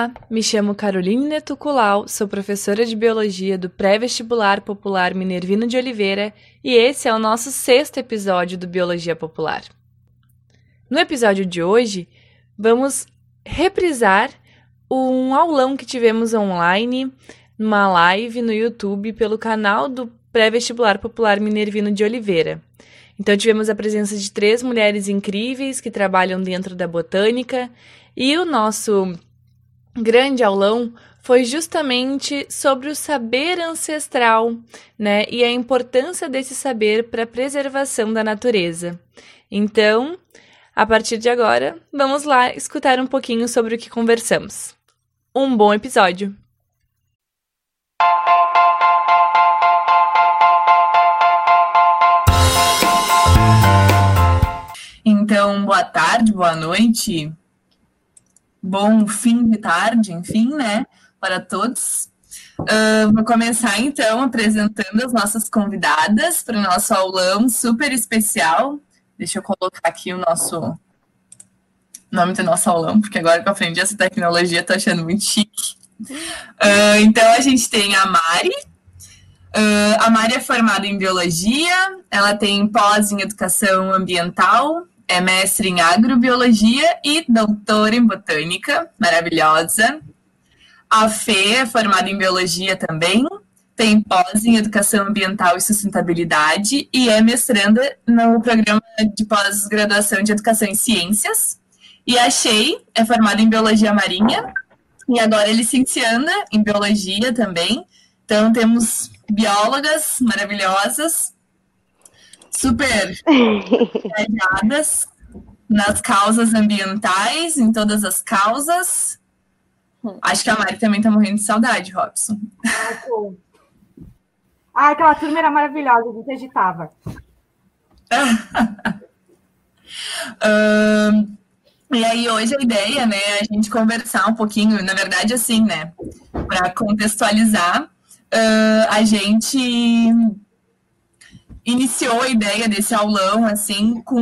Olá, me chamo Caroline Netuculau, sou professora de Biologia do Pré-Vestibular Popular Minervino de Oliveira e esse é o nosso sexto episódio do Biologia Popular. No episódio de hoje, vamos reprisar um aulão que tivemos online, numa live no YouTube pelo canal do Pré-Vestibular Popular Minervino de Oliveira. Então, tivemos a presença de três mulheres incríveis que trabalham dentro da botânica e o nosso grande aulão foi justamente sobre o saber ancestral, né? E a importância desse saber para a preservação da natureza. Então, a partir de agora, vamos lá escutar um pouquinho sobre o que conversamos. Um bom episódio! Então, boa tarde, boa noite bom fim de tarde, enfim, né, para todos. Uh, vou começar então apresentando as nossas convidadas para o nosso aulão super especial. Deixa eu colocar aqui o nosso nome do nosso aulão, porque agora que eu aprendi essa tecnologia, estou achando muito chique. Uh, então a gente tem a Mari. Uh, a Mari é formada em biologia, ela tem pós em educação ambiental, é mestre em agrobiologia e doutora em botânica, maravilhosa. A Fê é formada em biologia também, tem pós em educação ambiental e sustentabilidade e é mestranda no programa de pós-graduação de educação em ciências. E a Shei é formada em biologia marinha e agora é licencianda em biologia também. Então temos biólogas maravilhosas super engajadas nas causas ambientais, em todas as causas. Acho que a Mari também tá morrendo de saudade, Robson. Ah, aquela turma era maravilhosa, a gente agitava. um, e aí, hoje a ideia, né, é a gente conversar um pouquinho, na verdade, assim, né, para contextualizar, uh, a gente iniciou a ideia desse aulão, assim, com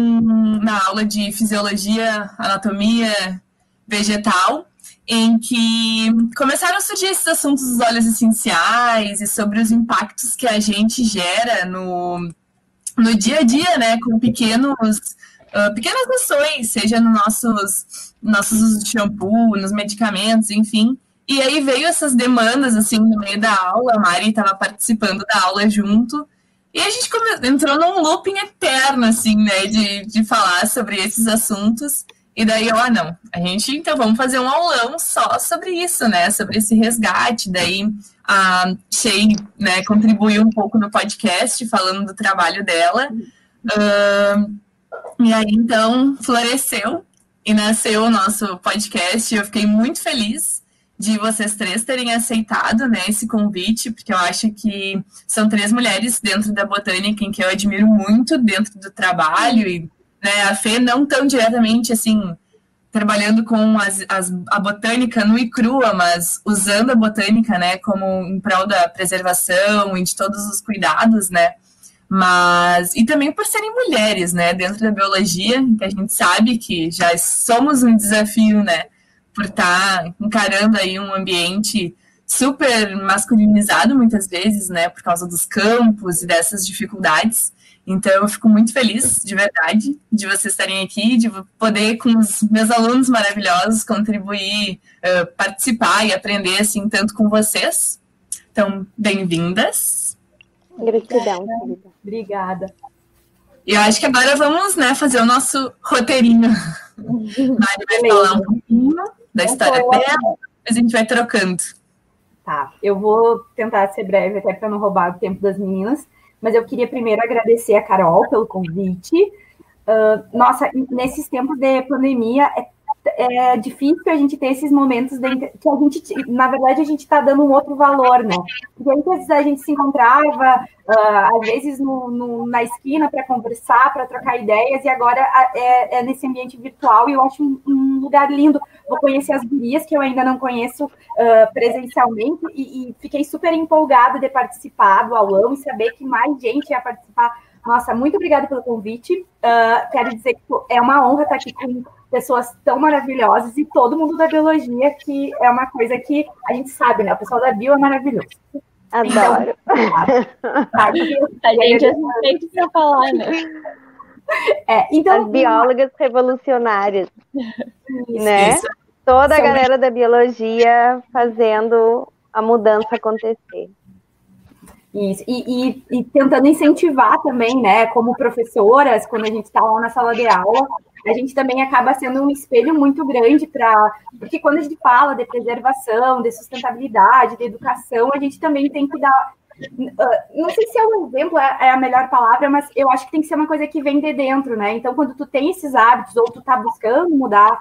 na aula de fisiologia, anatomia vegetal, em que começaram a surgir esses assuntos dos óleos essenciais e sobre os impactos que a gente gera no, no dia a dia, né, com pequenos, uh, pequenas ações, seja nos nossos, nossos usos de shampoo, nos medicamentos, enfim. E aí veio essas demandas, assim, no meio da aula, a Mari estava participando da aula junto, e a gente entrou num looping eterno, assim, né, de, de falar sobre esses assuntos. E daí eu, ah, não, a gente, então, vamos fazer um aulão só sobre isso, né, sobre esse resgate. Daí a Shei, né, contribuiu um pouco no podcast, falando do trabalho dela. Uh, e aí, então, floresceu e nasceu o nosso podcast. Eu fiquei muito feliz de vocês três terem aceitado né, esse convite, porque eu acho que são três mulheres dentro da botânica em que eu admiro muito dentro do trabalho, e né, a Fê não tão diretamente assim, trabalhando com as, as, a botânica nua e crua, mas usando a botânica né, como em prol da preservação e de todos os cuidados, né? Mas, e também por serem mulheres, né, dentro da biologia, que a gente sabe que já somos um desafio, né? Por estar tá encarando aí um ambiente super masculinizado muitas vezes, né, por causa dos campos e dessas dificuldades. Então, eu fico muito feliz, de verdade, de vocês estarem aqui, de poder, com os meus alunos maravilhosos, contribuir, uh, participar e aprender, assim, tanto com vocês. Então, bem-vindas. Gratidão, Obrigada. E eu acho que agora vamos, né, fazer o nosso roteirinho. Mari vai falar um pouquinho da história dela, depois a gente vai trocando. Tá, eu vou tentar ser breve até para não roubar o tempo das meninas, mas eu queria primeiro agradecer a Carol pelo convite. Uh, nossa, nesses tempos de pandemia é é difícil a gente ter esses momentos de, que a gente, na verdade, a gente está dando um outro valor, né? Porque antes a gente se encontrava, uh, às vezes, no, no, na esquina para conversar, para trocar ideias, e agora é, é, nesse ambiente virtual, e eu acho um, um, lugar lindo. Vou conhecer as gurias que eu ainda não conheço uh, presencialmente, e, e, fiquei super empolgada de participar do aulão e saber que mais gente ia participar Nossa, muito obrigada pelo convite. Uh, quero dizer que é uma honra estar aqui com pessoas tão maravilhosas e todo mundo da biologia, que é uma coisa que a gente sabe, né? O pessoal da bio é maravilhoso. Adoro. Então, a gente é suspeito para falar, né? É, então, As biólogas revolucionárias, isso, né? Isso. Toda a galera da biologia fazendo a mudança acontecer. Isso, e, e, e, tentando incentivar também, né, como professoras, quando a gente está lá na sala de aula, a gente também acaba sendo um espelho muito grande para. Porque quando a gente fala de preservação, de sustentabilidade, de educação, a gente também tem que dar. Uh, não sei se é um exemplo, é, é a melhor palavra, mas eu acho que tem que ser uma coisa que vem de dentro, né? Então, quando tu tem esses hábitos, ou tu está buscando mudar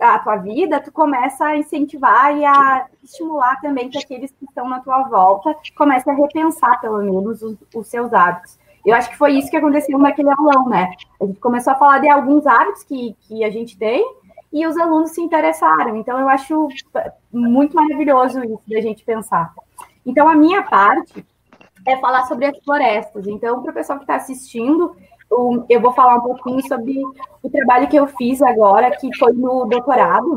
a tua vida, tu começa a incentivar e a estimular também que aqueles que estão na tua volta comecem a repensar, pelo menos, os, os seus hábitos. Eu acho que foi isso que aconteceu naquele aulão, né? A gente começou a falar de alguns hábitos que, que a gente tem e os alunos se interessaram. Então, eu acho muito maravilhoso isso da gente pensar. Então, a minha parte é falar sobre as florestas. Então, para o pessoal que está assistindo, eu vou falar um pouquinho sobre o trabalho que eu fiz agora, que foi no doutorado.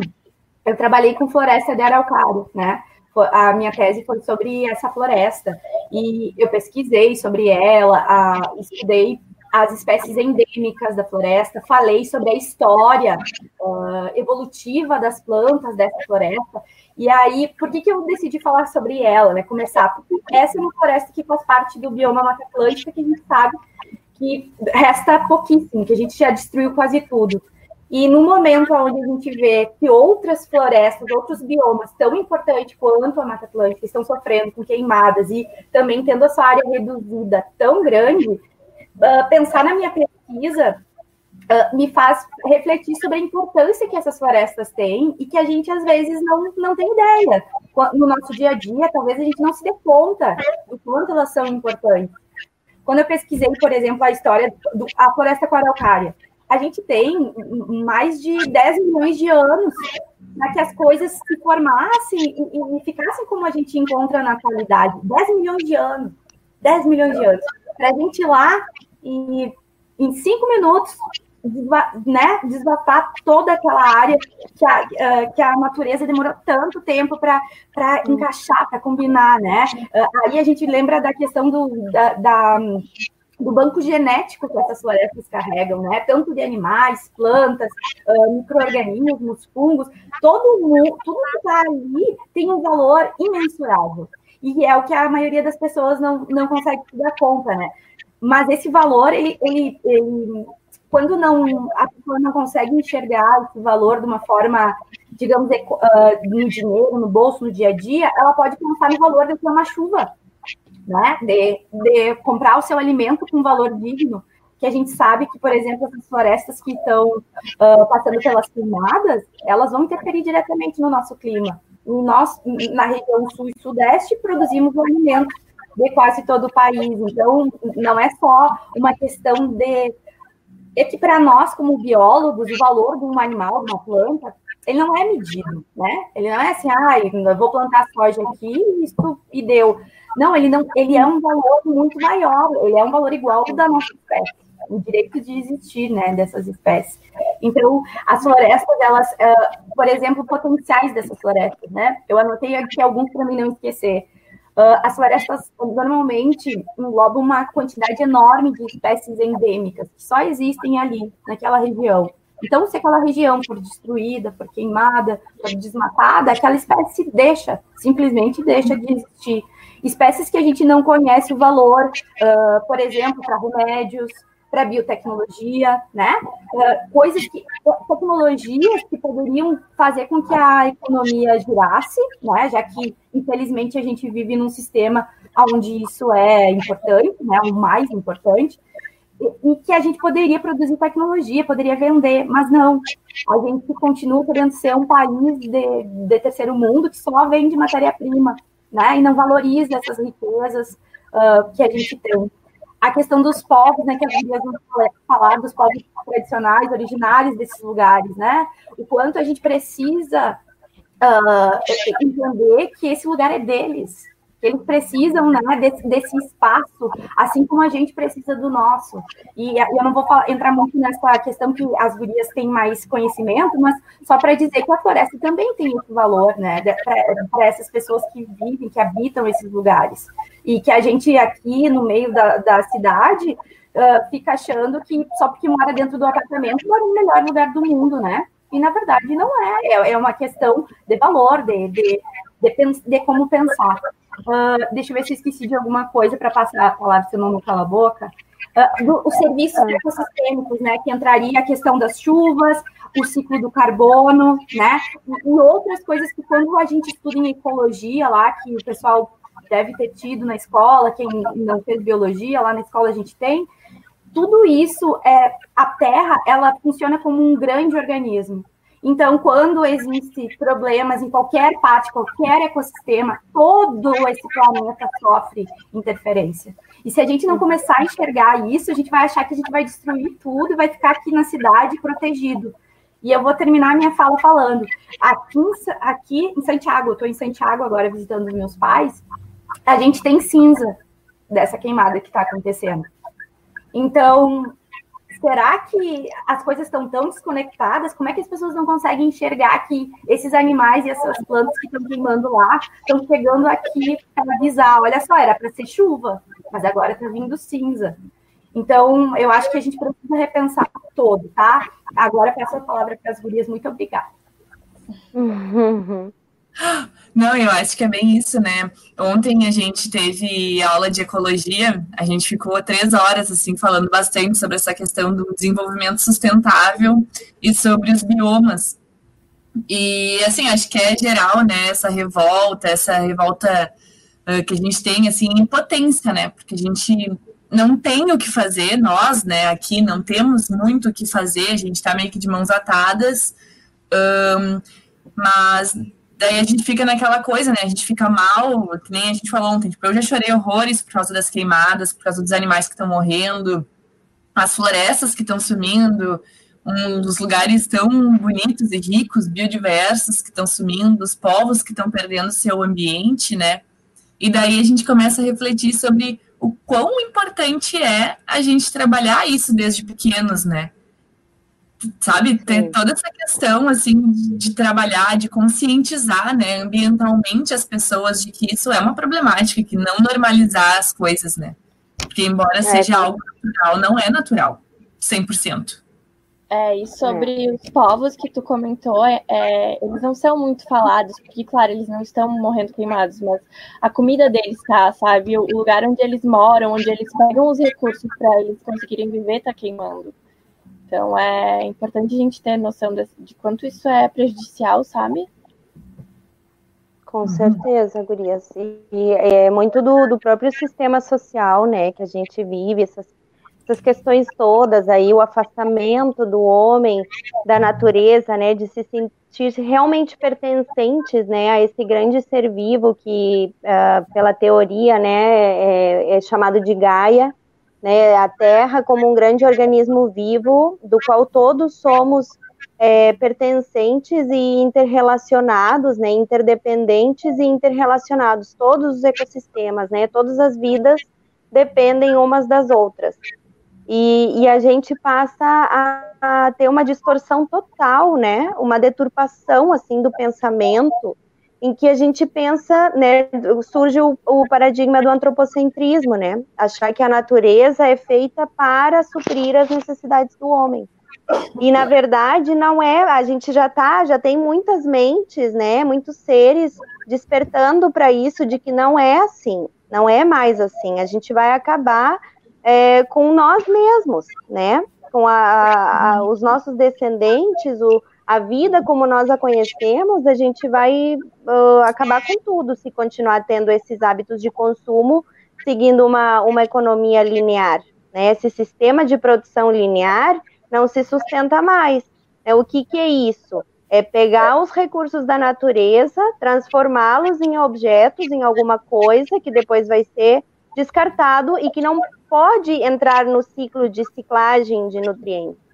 Eu trabalhei com floresta de araucário, né? A minha tese foi sobre essa floresta e eu pesquisei sobre ela, a, estudei as espécies endêmicas da floresta, falei sobre a história uh, evolutiva das plantas dessa floresta. E aí, por que, que eu decidi falar sobre ela, né? Começar, porque essa é uma floresta que faz parte do bioma Mata Atlântica, que a gente sabe que resta pouquíssimo, que a gente já destruiu quase tudo. E no momento onde a gente vê que outras florestas, outros biomas tão importantes quanto a Mata Atlântica estão sofrendo com queimadas e também tendo a sua área reduzida tão grande, uh, pensar na minha pesquisa uh, me faz refletir sobre a importância que essas florestas têm e que a gente às vezes não, não tem ideia. No nosso dia a dia, talvez a gente não se dê conta do quanto elas são importantes. Quando eu pesquisei, por exemplo, a história da floresta araucária, a gente tem mais de 10 milhões de anos para que as coisas se formassem e, e, ficassem como a gente encontra na atualidade. 10 milhões de anos. 10 milhões de anos. Para a gente ir lá e em cinco minutos né, toda aquela área que a, uh, que a natureza demorou tanto tempo para encaixar, para combinar, né? Uh, aí a gente lembra da questão do, da, da, do banco genético que essas florestas carregam, né? Tanto de animais, plantas, uh, micro-organismos, fungos, todo mundo, tudo que está ali tem um valor imensurável. E é o que a maioria das pessoas não, não consegue se dar conta, né? Mas esse valor, ele, ele, ele quando não a pessoa não consegue enxergar esse valor de uma forma, digamos, uh, no dinheiro, no bolso, no dia a dia, ela pode pensar no valor de ter uma chuva, né? De, de comprar o seu alimento com valor digno. Que a gente sabe que, por exemplo, as florestas que estão uh, passando pelas queimadas, elas vão interferir diretamente no nosso clima. Nós, na região sul e sudeste, produzimos o alimento de quase todo o país. Então, não é só uma questão de é que para nós, como biólogos, o valor de um animal, de uma planta, ele não é medido, né? Ele não é assim, ah, eu vou plantar soja aqui isso e deu. Não, ele não, ele é um valor muito maior, ele é um valor igual ao da nossa espécie, o direito de existir, né, dessas espécies. Então, as florestas, elas, uh, por exemplo, potenciais dessas florestas, né? Eu anotei aqui alguns para mim não esquecer. Uh, as florestas normalmente englobam uma quantidade enorme de espécies endêmicas que só existem ali, naquela região. Então, se aquela região for destruída, for queimada, for desmatada, aquela espécie deixa, simplesmente deixa de existir. Espécies que a gente não conhece o valor, uh, por exemplo, para remédios, para biotecnologia, né? Uh, coisas que tecnologias que poderiam fazer com que a economia girasse, né? Já que infelizmente a gente vive num sistema onde isso é importante, né? O mais importante e, e que a gente poderia produzir tecnologia, poderia vender, mas não. A gente continua querendo ser um país de, de terceiro mundo que só vende matéria-prima, né? E não valoriza essas riquezas uh, que a gente tem a questão dos povos, né, que as gurias vão falar, dos povos tradicionais, originários desses lugares, né? O quanto a gente precisa uh, entender que esse lugar é deles, eles precisam né, desse, desse, espaço, assim como a gente precisa do nosso. E eu não vou falar, entrar muito nessa questão que as gurias têm mais conhecimento, mas só para dizer que a floresta também tem esse valor, né, para essas pessoas que vivem, que habitam esses lugares. E que a gente aqui no meio da, da cidade uh, fica achando que só porque mora dentro do apartamento mora no melhor lugar do mundo, né? E na verdade não é, é, é uma questão de valor, de, de, de, de como pensar. Uh, deixa eu ver se eu esqueci de alguma coisa para passar a palavra, senão não cala a boca. Uh, do, os serviços ecossistêmicos, né, que entraria a questão das chuvas, o ciclo do carbono, né, e outras coisas que quando a gente estuda em ecologia lá, que o pessoal deve ter tido na escola, quem não fez biologia, lá na escola a gente tem, tudo isso, é, a Terra, ela funciona como um grande organismo. Então, quando existem problemas em qualquer parte, qualquer ecossistema, todo esse planeta sofre interferência. E se a gente não começar a enxergar isso, a gente vai achar que a gente vai destruir tudo e vai ficar aqui na cidade protegido. E eu vou terminar minha fala falando. Aqui aqui em Santiago, eu estou em Santiago agora visitando meus pais, a gente tem cinza dessa queimada que está acontecendo. Então, será que as coisas estão tão desconectadas? Como é que as pessoas não conseguem enxergar que esses animais e essas plantas que estão queimando lá estão chegando aqui para avisar? Olha só, era para ser chuva, mas agora está vindo cinza. Então, eu acho que a gente precisa repensar todo, tá? Agora peço a palavra para as gurias. Muito obrigada. Não, eu acho que é bem isso, né? Ontem a gente teve aula de ecologia, a gente ficou três horas, assim, falando bastante sobre essa questão do desenvolvimento sustentável e sobre os biomas. E, assim, acho que é geral, né, essa revolta, essa revolta uh, que a gente tem, assim, em potência, né? Porque a gente não tem o que fazer, nós, né, aqui não temos muito o que fazer, a gente está meio que de mãos atadas, um, mas daí a gente fica naquela coisa, né? A gente fica mal, que nem a gente falou ontem. Tipo, eu já chorei horrores por causa das queimadas, por causa dos animais que estão morrendo, as florestas que estão sumindo, um dos lugares tão bonitos e ricos, biodiversos que estão sumindo, os povos que estão perdendo seu ambiente, né? E daí a gente começa a refletir sobre o quão importante é a gente trabalhar isso desde pequenos, né? Sabe, tem toda essa questão, assim, de, trabalhar, de conscientizar, né, ambientalmente as pessoas de que isso é uma problemática, que não normalizar as coisas, né, porque embora é, seja algo natural, não é natural, 100%. É, e sobre é. os povos que tu comentou, é, é, eles não são muito falados, porque, claro, eles não estão morrendo queimados, mas a comida deles tá, sabe? O lugar onde eles moram, onde eles pegam os recursos para eles conseguirem viver, tá queimando. Então é importante a gente ter noção de, de quanto isso é prejudicial, sabe? Com certeza, Gurias. E é muito do, do próprio sistema social, né, que a gente vive, essas, essas questões todas aí, o afastamento do homem, da natureza, né, de se sentir realmente pertencentes, né, a esse grande ser vivo que, uh, pela teoria, né, é, é chamado de Gaia, né, a Terra como um grande organismo vivo, do qual todos somos é, pertencentes e interrelacionados, né, interdependentes e interrelacionados, todos os ecossistemas, né, todas as vidas dependem umas das outras. E, e a gente passa a, a, ter uma distorção total, né, uma deturpação, assim, do pensamento, em que a gente pensa, né, surge o, o, paradigma do antropocentrismo, né, achar que a natureza é feita para suprir as necessidades do homem. E na verdade não é, a gente já tá, já tem muitas mentes, né, muitos seres despertando para isso de que não é assim, não é mais assim. A gente vai acabar é, com nós mesmos, né, com a, a, os nossos descendentes, o a vida como nós a conhecemos, a gente vai uh, acabar com tudo se continuar tendo esses hábitos de consumo, seguindo uma, uma economia linear. Né? Esse sistema de produção linear não se sustenta mais. É, o que, que é isso? É pegar os recursos da natureza, transformá-los em objetos, em alguma coisa que depois vai ser descartado e que não pode entrar no ciclo de ciclagem de nutrientes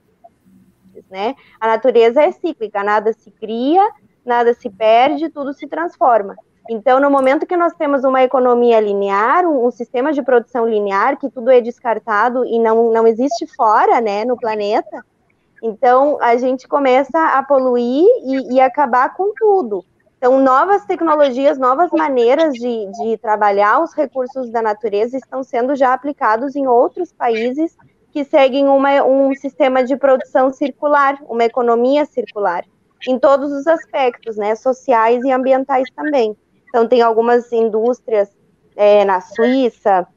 né? A natureza é cíclica, nada se cria, nada se perde, tudo se transforma. Então, no momento que nós temos uma economia linear, um, um, sistema de produção linear, que tudo é descartado e não, não existe fora, né, no planeta, então a gente começa a poluir e, e acabar com tudo. Então, novas tecnologias, novas maneiras de, de trabalhar os recursos da natureza estão sendo já aplicados em outros países que seguem uma, um sistema de produção circular, uma economia circular, em todos os aspectos, né, sociais e ambientais também. Então, tem algumas indústrias é, na Suíça,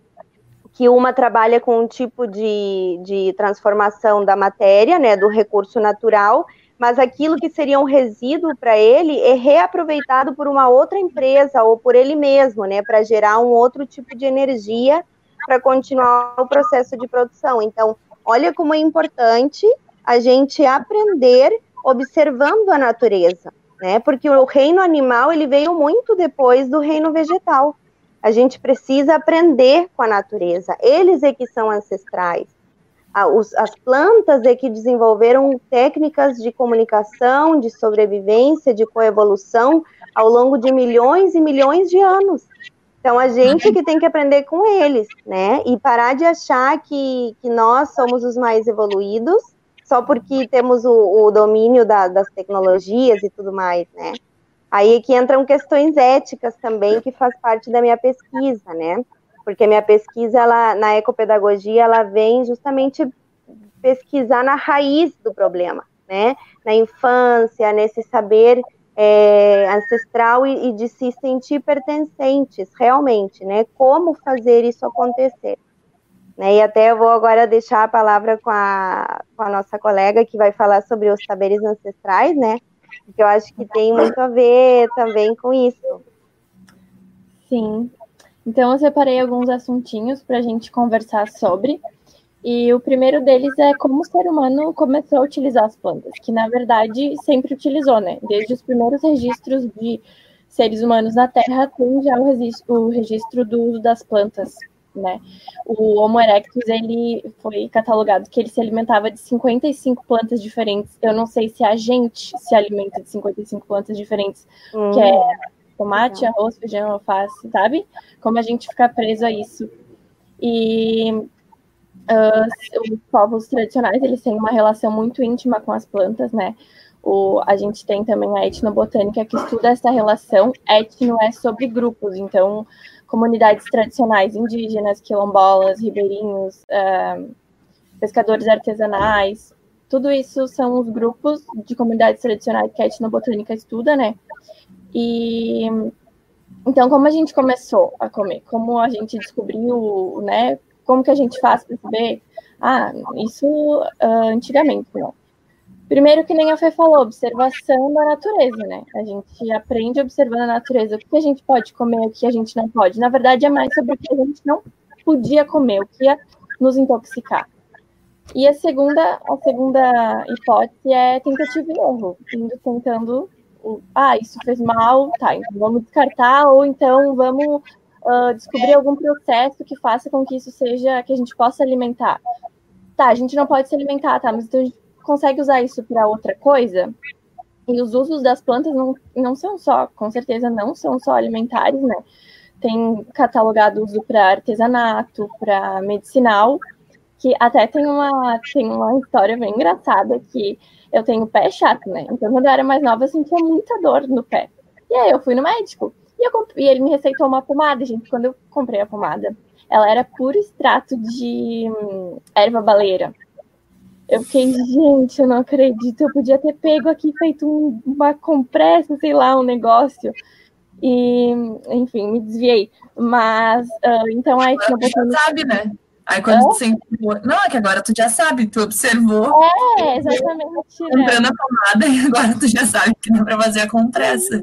que uma trabalha com um tipo de, de transformação da matéria, né, do recurso natural, mas aquilo que seria um resíduo para ele é reaproveitado por uma outra empresa ou por ele mesmo, né, para gerar um outro tipo de energia para continuar o processo de produção. Então, olha como é importante a gente aprender observando a natureza né? Porque o reino animal ele veio muito depois do reino vegetal. A gente precisa aprender com a natureza. Eles é que são ancestrais. As plantas é que desenvolveram técnicas de comunicação, de sobrevivência, de coevolução ao longo de milhões e milhões de anos. Então a gente que tem que aprender com eles, né? E parar de achar que, que nós somos os mais evoluídos só porque temos o, o domínio da, das tecnologias e tudo mais, né? Aí é que entram questões éticas também, que faz parte da minha pesquisa, né? Porque a minha pesquisa, ela, na ecopedagogia, ela vem justamente pesquisar na raiz do problema, né? Na infância, nesse saber é, ancestral e, e, de se sentir pertencentes, realmente, né? Como fazer isso acontecer. Né? E até eu vou agora deixar a palavra com a, com a nossa colega que vai falar sobre os saberes ancestrais, né? Que eu acho que tem muito a ver também com isso. Sim. Então eu separei alguns assuntinhos para a gente conversar sobre. E o primeiro deles é como o ser humano começou a utilizar as plantas, que na verdade sempre utilizou, né? Desde os primeiros registros de seres humanos na Terra tem já o registro, o registro do uso das plantas né? O Homo erectus, ele foi catalogado que ele se alimentava de 55 plantas diferentes. Eu não sei se a gente se alimenta de 55 plantas diferentes, hum. que é tomate, arroz, feijão, alface, sabe? Como a gente fica preso a isso. E uh, os povos tradicionais, eles têm uma relação muito íntima com as plantas, né? O, a gente tem também a etnobotânica que estuda essa relação. Etno é sobre grupos, então comunidades tradicionais indígenas, quilombolas, ribeirinhos, uh, pescadores artesanais, tudo isso são os grupos de comunidades tradicionais que a etnobotânica estuda, né? E então, como a gente começou a comer, como a gente descobriu, né? Como que a gente faz para saber? Ah, isso uh, antigamente, não. Primeiro, que nem a Fê falou, observação da natureza, né? A gente aprende observando a natureza o que a gente pode comer, o que a gente não pode. Na verdade, é mais sobre o que a gente não podia comer, o que ia nos intoxicar. E a segunda, a segunda hipótese é tentativa e erro, indo tentando, ah, isso fez mal, tá, então vamos descartar, ou então vamos uh, descobrir algum processo que faça com que isso seja, que a gente possa alimentar. Tá, a gente não pode se alimentar, tá, mas então a gente consegue usar isso para outra coisa. E os usos das plantas não, não são só, com certeza não são só alimentares, né? Tem catalogado uso para artesanato, para medicinal, que até tem uma, tem uma história bem engraçada que eu tenho pé chato, né? Então, quando eu era mais nova, eu sentia muita dor no pé. E aí eu fui no médico. E, eu, e ele me receitou uma pomada, gente. Quando eu comprei a pomada, ela era puro extrato de hum, erva baleira. Eu fiquei, gente, eu não acredito. Eu podia ter pego aqui, feito um, uma compressa, sei lá, um negócio. E, enfim, me desviei. Mas, uh, então aí tinha botando... sabe, né? Aí quando é? você Não, é que agora tu já sabe, tu observou. É, exatamente. Comprando né? a pomada e agora tu já sabe que dá pra fazer a compressa.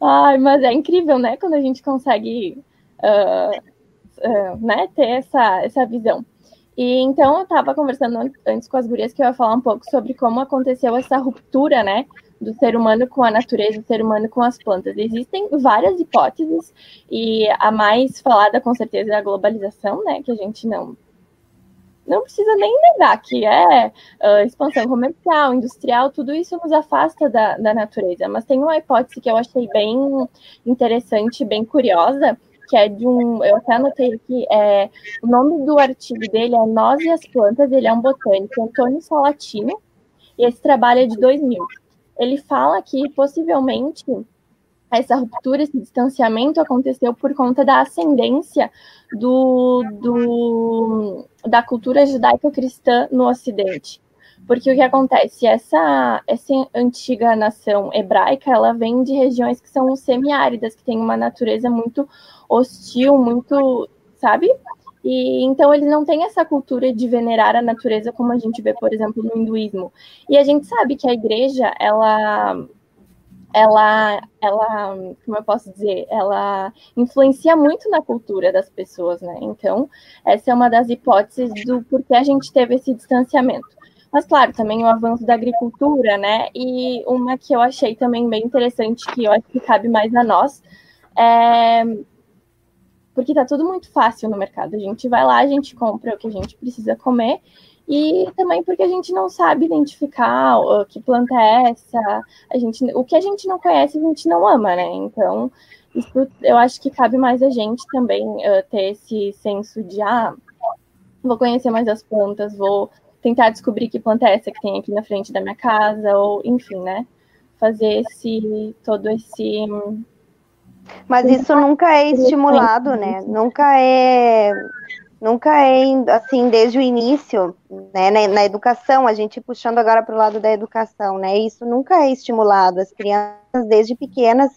Ai, mas é incrível, né? Quando a gente consegue uh, uh, né, ter essa, essa visão. E então eu estava conversando antes com as gurias que eu ia falar um pouco sobre como aconteceu essa ruptura, né, do ser humano com a natureza, do ser humano com as plantas. Existem várias hipóteses e a mais falada com certeza é a globalização, né, que a gente não não precisa nem negar que é uh, expansão comercial, industrial, tudo isso nos afasta da, da natureza. Mas tem uma hipótese que eu achei bem interessante, bem curiosa, que é de um. Eu até anotei aqui, é, o nome do artigo dele é Nós e as Plantas, ele é um botânico, Antônio Salatino, e esse trabalho é de 2000. Ele fala que possivelmente essa ruptura, esse distanciamento aconteceu por conta da ascendência do, do, da cultura judaico-cristã no Ocidente. Porque o que acontece? Essa, essa antiga nação hebraica, ela vem de regiões que são semiáridas, que têm uma natureza muito hostil, muito, sabe? E então eles não têm essa cultura de venerar a natureza como a gente vê, por exemplo, no hinduísmo. E a gente sabe que a igreja, ela ela, ela, como eu posso dizer, ela influencia muito na cultura das pessoas, né? Então, essa é uma das hipóteses do porquê a gente teve esse distanciamento. Mas, claro, também o avanço da agricultura, né? E uma que eu achei também bem interessante, que eu acho que cabe mais a nós, é porque tá tudo muito fácil no mercado. A gente vai lá, a gente compra o que a gente precisa comer e também porque a gente não sabe identificar que planta é essa, a gente, o que a gente não conhece, a gente não ama, né? Então, isso eu acho que cabe mais a gente também uh, ter esse senso de, ah, vou conhecer mais as plantas, vou tentar descobrir que planta é essa que tem aqui na frente da minha casa, ou enfim, né? Fazer esse, todo esse... Mas isso nunca é estimulado, né? Nunca é nunca é assim desde o início, né, na, na educação, a gente puxando agora para o lado da educação, né, isso nunca é estimulado, as crianças desde pequenas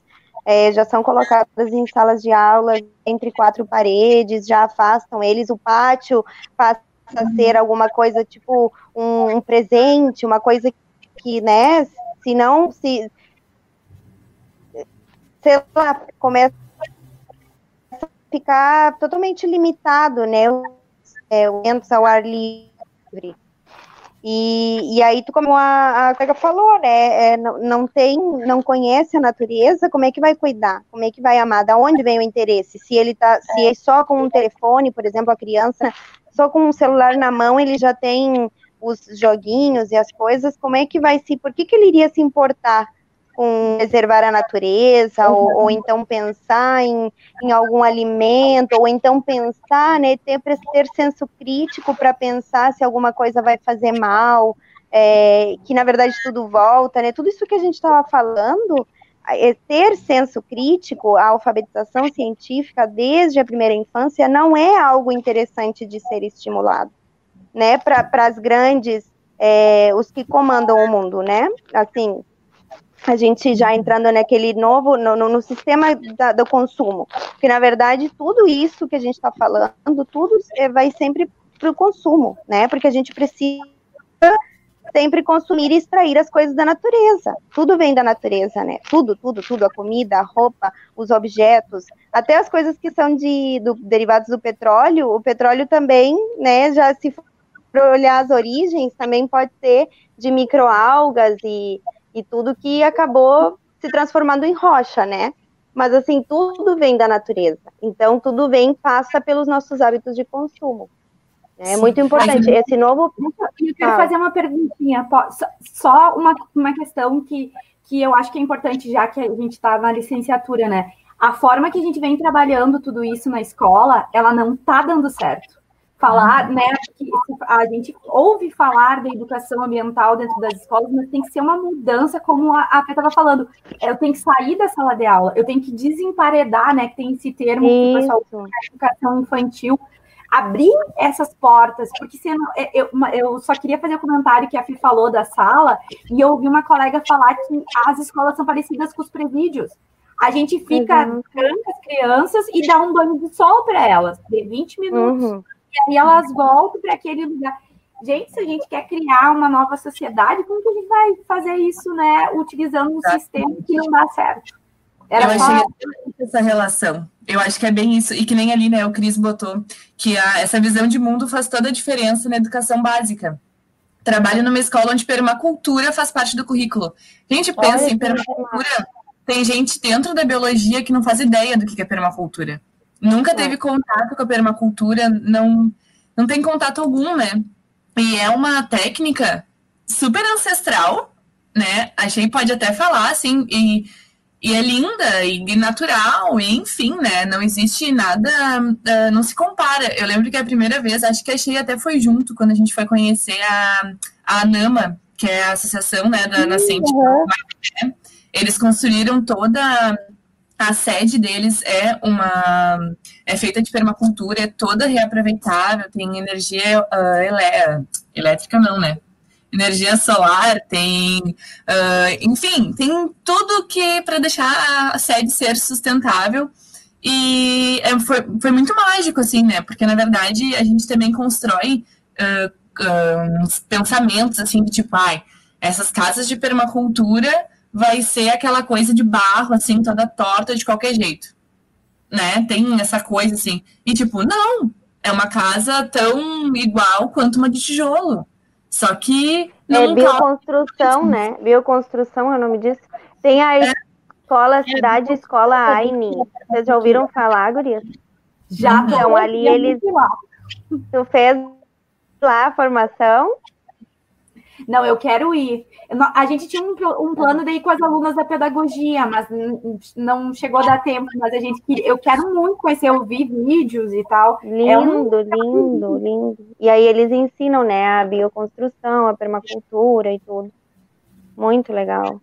é, já são colocadas em salas de aula entre quatro paredes, já afastam eles, o pátio passa a ser alguma coisa tipo um, um presente, uma coisa que, né, se não, se, sei lá, começa ficar totalmente limitado, né? Os é, eventos ao ar livre. E, e aí, tu, como a, a colega falou, né, é, não, não, tem, não conhece a natureza, como é que vai cuidar? Como é que vai amar? Da onde vem o interesse? Se ele tá, se é só com um telefone, por exemplo, a criança, só com um celular na mão, ele já tem os joguinhos e as coisas, como é que vai se, por que, que ele iria se importar com preservar a natureza, ou, ou, então pensar em, em algum alimento, ou então pensar, né, ter, ter senso crítico para pensar se alguma coisa vai fazer mal, é, que na verdade tudo volta, né, tudo isso que a gente estava falando, é, ter senso crítico, a alfabetização científica desde a primeira infância não é algo interessante de ser estimulado, né, para as grandes, é, os que comandam o mundo, né, assim, a gente já entrando naquele novo, no, no sistema da, do consumo. Porque, na verdade, tudo isso que a gente está falando, tudo é, vai sempre para o consumo, né? Porque a gente precisa sempre consumir e extrair as coisas da natureza. Tudo vem da natureza, né? Tudo, tudo, tudo. A comida, a roupa, os objetos, até as coisas que são de do, derivados do petróleo. O petróleo também, né? Já se for olhar as origens, também pode ser de microalgas e e tudo que acabou se transformando em rocha, né? Mas assim, tudo vem da natureza. Então, tudo vem passa pelos nossos hábitos de consumo. É Sim, muito importante. Esse novo. Eu quero fazer uma perguntinha, só uma, uma questão que, que eu acho que é importante, já que a gente está na licenciatura, né? A forma que a gente vem trabalhando tudo isso na escola, ela não está dando certo falar, né, a gente ouve falar da educação ambiental dentro das escolas, mas tem que ser uma mudança, como a Fê estava falando. Eu tenho que sair da sala de aula, eu tenho que desemparedar, né, que tem esse termo que o pessoal educação infantil, abrir essas portas, porque senão, é, eu, eu só queria fazer o um comentário que a Fê falou da sala, e eu ouvi uma colega falar que as escolas são parecidas com os presídios. A gente fica, uhum. as crianças e dá um banho de sol para elas, de 20 minutos. Uhum e aí elas voltam para aquele lugar. Gente, se a gente quer criar uma nova sociedade, como que a gente vai fazer isso, né? Utilizando um sistema que não dá certo. Era eu achei essa relação. Eu acho que é bem isso. E que nem ali, né, o Cris botou, que a, essa visão de mundo faz toda a diferença na educação básica. Trabalho numa escola onde permacultura faz parte do currículo. A gente pensa Olha, em permacultura, tem gente dentro da biologia que não faz ideia do que é permacultura nunca teve contato com a permacultura, não, não tem contato algum, né? E é uma técnica super ancestral, né? A gente pode até falar, assim, e, e é linda e natural, e enfim, né? Não existe nada, uh, não se compara. Eu lembro que a primeira vez, acho que a Shea até foi junto quando a gente foi conhecer a, a ANAMA, que é a associação né, da Nascente. Uhum. Eles construíram toda a sede deles é uma é feita de permacultura, é toda reaproveitável, tem energia uh, elé elétrica não, né? Energia solar, tem, uh, enfim, tem tudo que para deixar a sede ser sustentável. E é, foi, foi muito mágico, assim, né? Porque na verdade a gente também constrói uh, pensamentos assim de tipo, ai, essas casas de permacultura vai ser aquela coisa de barro, assim, toda torta de qualquer jeito. Né? Tem essa coisa assim. E tipo, não, é uma casa tão igual quanto uma de tijolo. Só que. é bioconstrução, né? Bioconstrução é o nome disso. Tem a é. escola, cidade, escola Aine. Vocês já ouviram falar, Guria? Já. Então, ali eles. Tu fez lá a formação? Não, eu quero ir. A gente tinha um, um plano de ir com as alunas da pedagogia, mas não chegou a dar tempo. Mas a gente eu quero muito conhecer, ouvir vídeos e tal. Lindo, é um... lindo, lindo. E aí eles ensinam, né, a bioconstrução, a permacultura e tudo. Muito legal.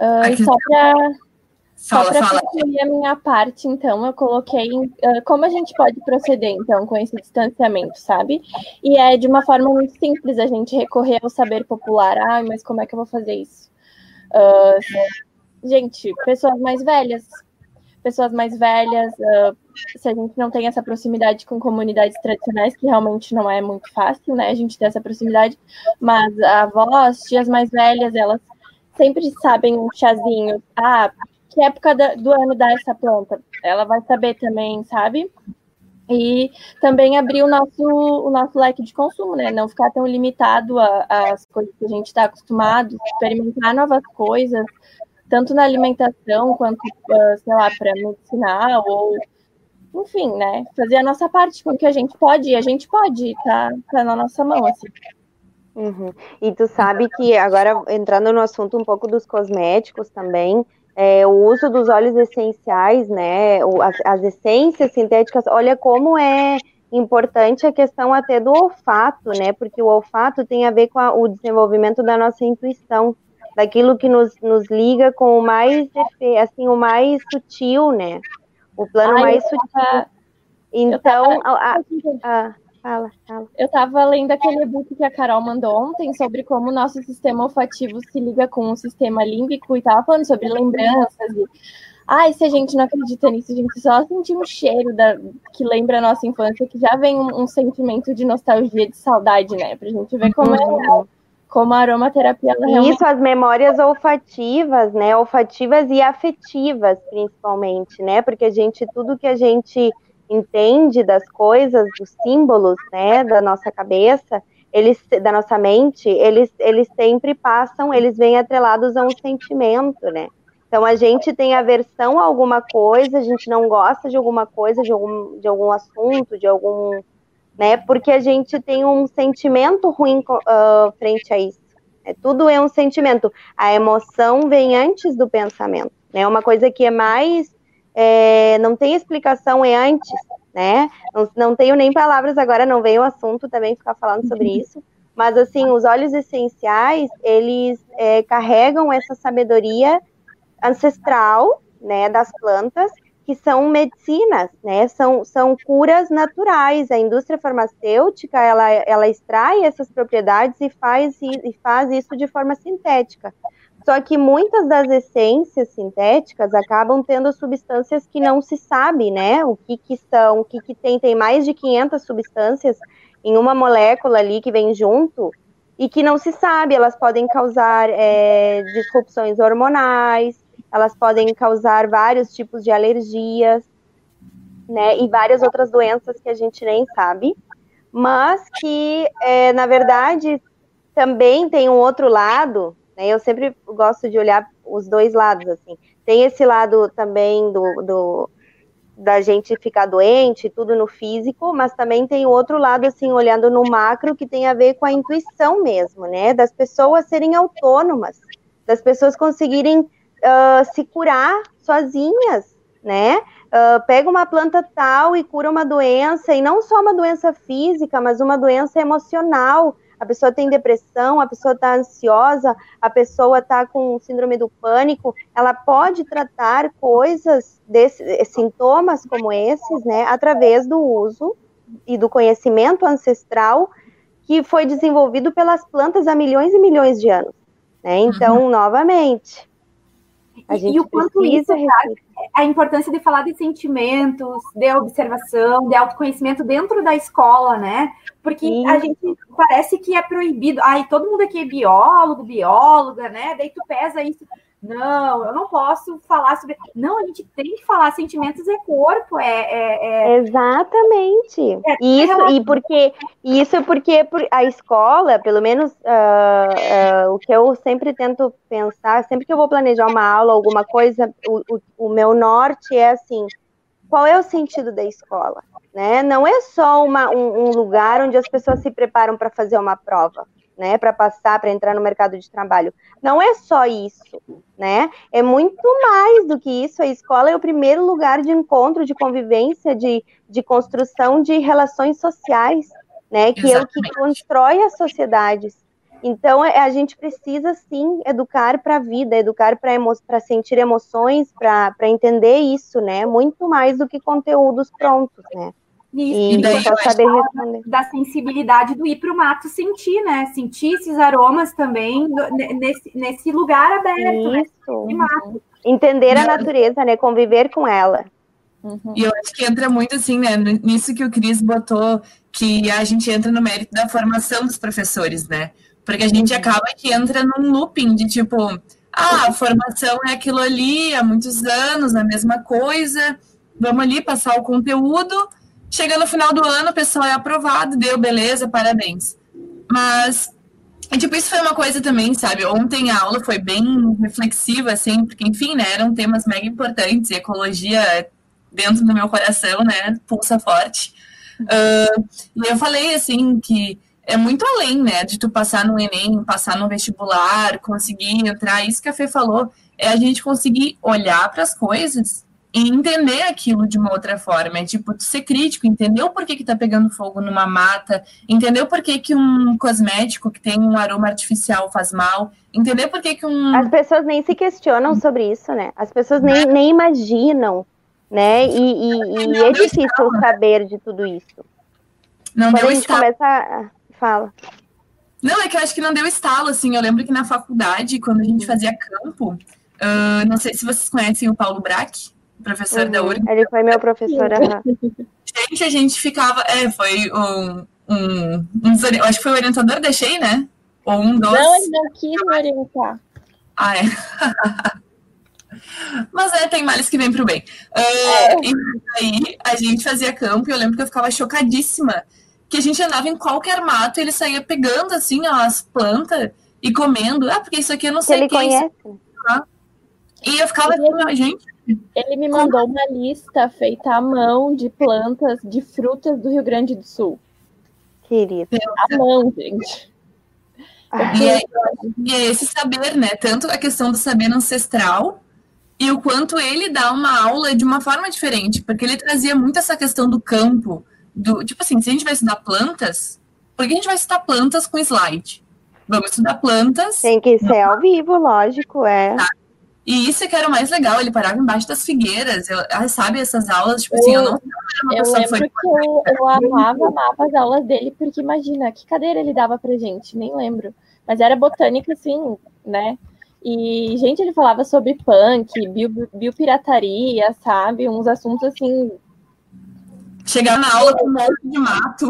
Uh, só para só para concluir a minha parte, então, eu coloquei uh, como a gente pode proceder, então, com esse distanciamento, sabe? E é de uma forma muito simples a gente recorrer ao saber popular. Ah, mas como é que eu vou fazer isso? Uh, gente, pessoas mais velhas. Pessoas mais velhas, uh, se a gente não tem essa proximidade com comunidades tradicionais, que realmente não é muito fácil, né? A gente ter essa proximidade, mas avós, tias mais velhas, elas sempre sabem um chazinho. Ah, que época do ano dá essa planta. Ela vai saber também, sabe? E também abrir o nosso, o nosso leque de consumo, né? Não ficar tão limitado às coisas que a gente está acostumado, experimentar novas coisas, tanto na alimentação quanto, ah, sei lá, para medicinal ou enfim, né? Fazer a nossa parte com o que a gente pode, e a gente pode, tá, tá na nossa mão, assim. Uhum. E tu sabe que agora entrando no assunto um pouco dos cosméticos também, é, o uso dos óleos essenciais, né, as, as, essências sintéticas, olha como é importante a questão até do olfato, né, porque o olfato tem a ver com a, o desenvolvimento da nossa intuição, daquilo que nos, nos liga com o mais, assim, o mais sutil, né, o plano Ai, mais sutil. Tava... Então, tava... a, a, Fala, fala. Eu estava lendo aquele e-book que a Carol mandou ontem sobre como o nosso sistema olfativo se liga com o sistema límbico e estava falando sobre lembranças e. Ai, se a gente não acredita nisso, a gente só sentir um cheiro da, que lembra a nossa infância, que já vem um, um sentimento de nostalgia, de saudade, né? Pra gente ver como é uhum. é como a aromaterapia realmente... Isso, as memórias olfativas, né? Olfativas e afetivas, principalmente, né? Porque a gente, tudo que a gente entende das coisas, dos símbolos, né, da nossa cabeça, eles, da nossa mente, eles, eles sempre passam, eles vêm atrelados a um sentimento, né? Então a gente tem aversão a alguma coisa, a gente não gosta de alguma coisa, de algum, de algum assunto, de algum, né? Porque a gente tem um sentimento ruim uh, frente a isso. É, tudo é um sentimento. A emoção vem antes do pensamento. É né? uma coisa que é mais é, não tem explicação, é antes, né? Não, não tenho nem palavras agora, não veio o assunto também ficar falando sobre uhum. isso. Mas, assim, os óleos essenciais, eles é, carregam essa sabedoria ancestral, né, das plantas, que são medicinas, né, são, são curas naturais. A indústria farmacêutica, ela, ela extrai essas propriedades e faz, e faz isso de forma sintética. Só que muitas das essências sintéticas acabam tendo substâncias que não se sabe, né? O que, que são, o que, que tem. Tem mais de 500 substâncias em uma molécula ali que vem junto e que não se sabe. Elas podem causar é, disrupções hormonais, elas podem causar vários tipos de alergias, né? E várias outras doenças que a gente nem sabe. Mas que, é, na verdade, também tem um outro lado? Eu sempre gosto de olhar os dois lados, assim. Tem esse lado também do, do da gente ficar doente, tudo no físico, mas também tem o outro lado, assim, olhando no macro, que tem a ver com a intuição mesmo, né? Das pessoas serem autônomas, das pessoas conseguirem uh, se curar sozinhas, né? Uh, pega uma planta tal e cura uma doença, e não só uma doença física, mas uma doença emocional, a pessoa tem depressão, a pessoa está ansiosa, a pessoa está com síndrome do pânico, ela pode tratar coisas, desse, sintomas como esses, né, através do uso e do conhecimento ancestral que foi desenvolvido pelas plantas há milhões e milhões de anos. Né? Então, uhum. novamente, a gente e o quanto isso a importância de falar de sentimentos, de observação, de autoconhecimento dentro da escola, né? Porque Sim. a gente parece que é proibido. Ai, todo mundo aqui é biólogo, bióloga, né? Daí tu pesa isso. Não, eu não posso falar sobre. Não, a gente tem que falar. Sentimentos é corpo, é. é, é... Exatamente. É, isso, é e porque isso é porque a escola, pelo menos uh, uh, o que eu sempre tento pensar, sempre que eu vou planejar uma aula, alguma coisa, o, o, o meu norte é assim: qual é o sentido da escola? Né? Não é só uma, um, um lugar onde as pessoas se preparam para fazer uma prova né, para passar, para entrar no mercado de trabalho. Não é só isso, né? É muito mais do que isso. A escola é o primeiro lugar de encontro, de convivência, de, de construção de relações sociais, né? Que Exatamente. é o que constrói as sociedades. Então, é, a gente precisa sim educar para a vida, educar para emo sentir emoções, para entender isso, né? Muito mais do que conteúdos prontos, né? Isso, e, daí saber responder. Da sensibilidade do ir para o mato sentir, né? Sentir esses aromas também nesse, nesse lugar aberto, né? Isso. né? Mato. Entender a natureza, né? Conviver com ela. Uhum. E eu acho que entra muito assim, né? Nisso que o Cris botou, que a gente entra no mérito da formação dos professores, né? Porque a gente uhum. acaba que entra num looping de tipo, ah, a formação é aquilo ali há muitos anos, a mesma coisa, vamos ali passar o conteúdo Chega no final do ano, o pessoal é aprovado, deu, beleza, parabéns. Mas, e, tipo, isso foi uma coisa também, sabe? Ontem a aula foi bem reflexiva, assim, porque, enfim, né, eram temas mega importantes, ecologia dentro do meu coração, né, pulsa forte. Uh, e eu falei, assim, que é muito além, né, de tu passar no Enem, passar no vestibular, conseguir entrar, isso que a Fê falou, é a gente conseguir olhar para as coisas entender aquilo de uma outra forma. É tipo, ser crítico, entender o porquê que tá pegando fogo numa mata, entender o porquê que um cosmético que tem um aroma artificial faz mal, entender por que um. As pessoas nem se questionam sobre isso, né? As pessoas nem, nem imaginam, né? E, e, e é difícil estalo. saber de tudo isso. Não Quando deu a gente estalo. começa. Fala. Não, é que eu acho que não deu estalo, assim. Eu lembro que na faculdade, quando a gente fazia campo, uh, não sei se vocês conhecem o Paulo Braque professor uhum. da URG. Ele foi meu professor. Gente, a gente ficava. É, foi um. um, um acho que foi o orientador da Shea, né? Ou um dos. Não, ele não quis orientar. Ah, é. Mas é, tem males que vêm pro bem. Uh, é. E aí a gente fazia campo e eu lembro que eu ficava chocadíssima. Que a gente andava em qualquer mato e ele saía pegando assim as plantas e comendo. Ah, porque isso aqui eu não sei o que ele é conhece. E eu ficava assim, gente, ele me mandou uma lista feita à mão de plantas de frutas do Rio Grande do Sul. Querida. À mão, gente. E é, e é esse saber, né? Tanto a questão do saber ancestral e o quanto ele dá uma aula de uma forma diferente, porque ele trazia muito essa questão do campo, do tipo assim, se a gente vai estudar plantas, por que a gente vai estudar plantas com slide? Vamos estudar plantas. Tem que ser ao vivo, lógico, é. Tá? E isso que era o mais legal, ele parava embaixo das figueiras. Eu, sabe, essas aulas, tipo assim, eu não Eu lembro que eu, eu amava, amava as aulas dele, porque imagina, que cadeira ele dava pra gente, nem lembro. Mas era botânica, assim, né? E, gente, ele falava sobre punk, bio, biopirataria, sabe? Uns assuntos assim. Chegar na aula com um monte de mato.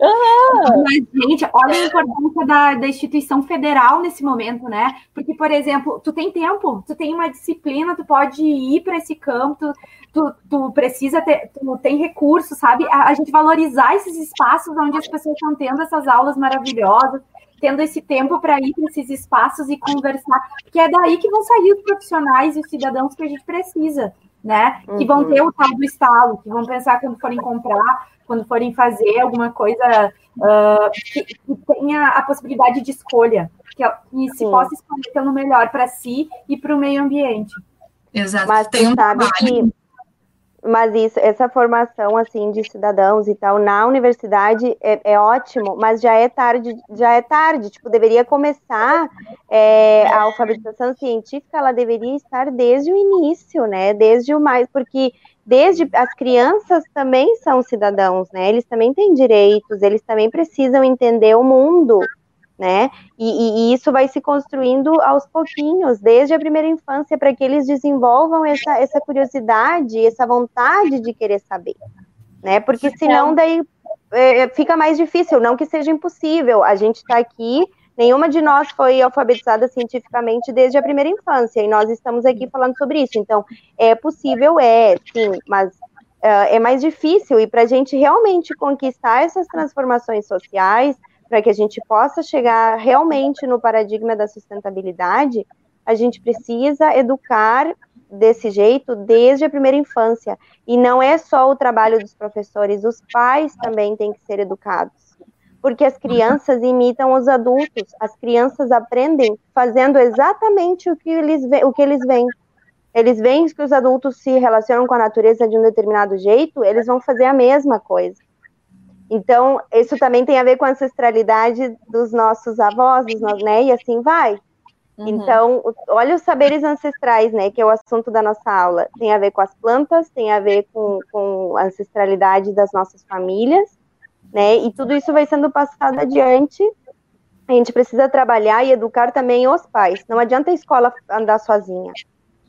Uhum. Mas, gente, olha a importância da, da instituição federal nesse momento, né? Porque, por exemplo, tu tem tempo, tu tem uma disciplina, tu pode ir para esse campo, tu, tu, precisa ter, tu tem recursos, sabe? A, a gente valorizar esses espaços onde as pessoas estão tendo essas aulas maravilhosas, tendo esse tempo para ir para esses espaços e conversar, porque é daí que vão sair os profissionais e os cidadãos que a gente precisa né? Uhum. Que vão uhum. ter o tal do estalo, que vão pensar quando forem comprar, quando forem fazer alguma coisa uh, que, que, tenha a possibilidade de escolha, que, que se possa escolher pelo melhor para si e para o meio ambiente. Exato. Mas Tem um sabe trabalho. que mas isso, essa formação assim de cidadãos e tal na universidade é, é, ótimo, mas já é tarde, já é tarde. Tipo, deveria começar é, a alfabetização científica, ela deveria estar desde o início, né? Desde o mais, porque desde as crianças também são cidadãos, né? Eles também têm direitos, eles também precisam entender o mundo né? E, e, isso vai se construindo aos pouquinhos, desde a primeira infância, para que eles desenvolvam essa, essa curiosidade, essa vontade de querer saber, né? Porque senão daí é, fica mais difícil, não que seja impossível. A gente está aqui, nenhuma de nós foi alfabetizada cientificamente desde a primeira infância, e nós estamos aqui falando sobre isso. Então, é possível, é, sim, mas uh, é mais difícil, e para a gente realmente conquistar essas transformações sociais, para que a gente possa chegar realmente no paradigma da sustentabilidade, a gente precisa educar desse jeito desde a primeira infância. E não é só o trabalho dos professores, os pais também têm que ser educados. Porque as crianças imitam os adultos, as crianças aprendem fazendo exatamente o que eles, o que eles veem. Eles veem que os adultos se relacionam com a natureza de um determinado jeito, eles vão fazer a mesma coisa. Então, isso também tem a ver com a ancestralidade dos nossos avós, dos nossos, né? E assim vai. Uhum. Então, olha os saberes ancestrais, né? Que é o assunto da nossa aula. Tem a ver com as plantas, tem a ver com, com a ancestralidade das nossas famílias, né? E tudo isso vai sendo passado adiante. A gente precisa trabalhar e educar também os pais. Não adianta a escola andar sozinha.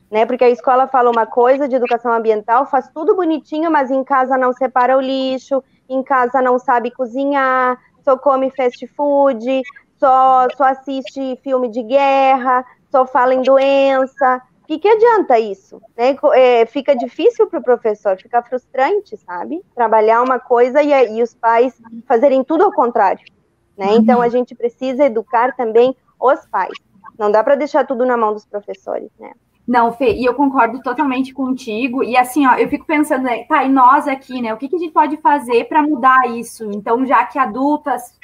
Né, porque a escola fala uma coisa de educação ambiental, faz tudo bonitinho, mas em casa não separa o lixo, em casa não sabe cozinhar, só come fast food, só, só assiste filme de guerra, só fala em doença. O que, que adianta isso? Né? É, fica difícil para o professor, fica frustrante, sabe? Trabalhar uma coisa e, e os pais fazerem tudo ao contrário. Né? Uhum. Então a gente precisa educar também os pais. Não dá para deixar tudo na mão dos professores, né? Não, Fê, e eu concordo totalmente contigo. E assim, ó, eu fico pensando, né, tá, e nós aqui, né, o que, que a gente pode fazer para mudar isso? Então, já que adultas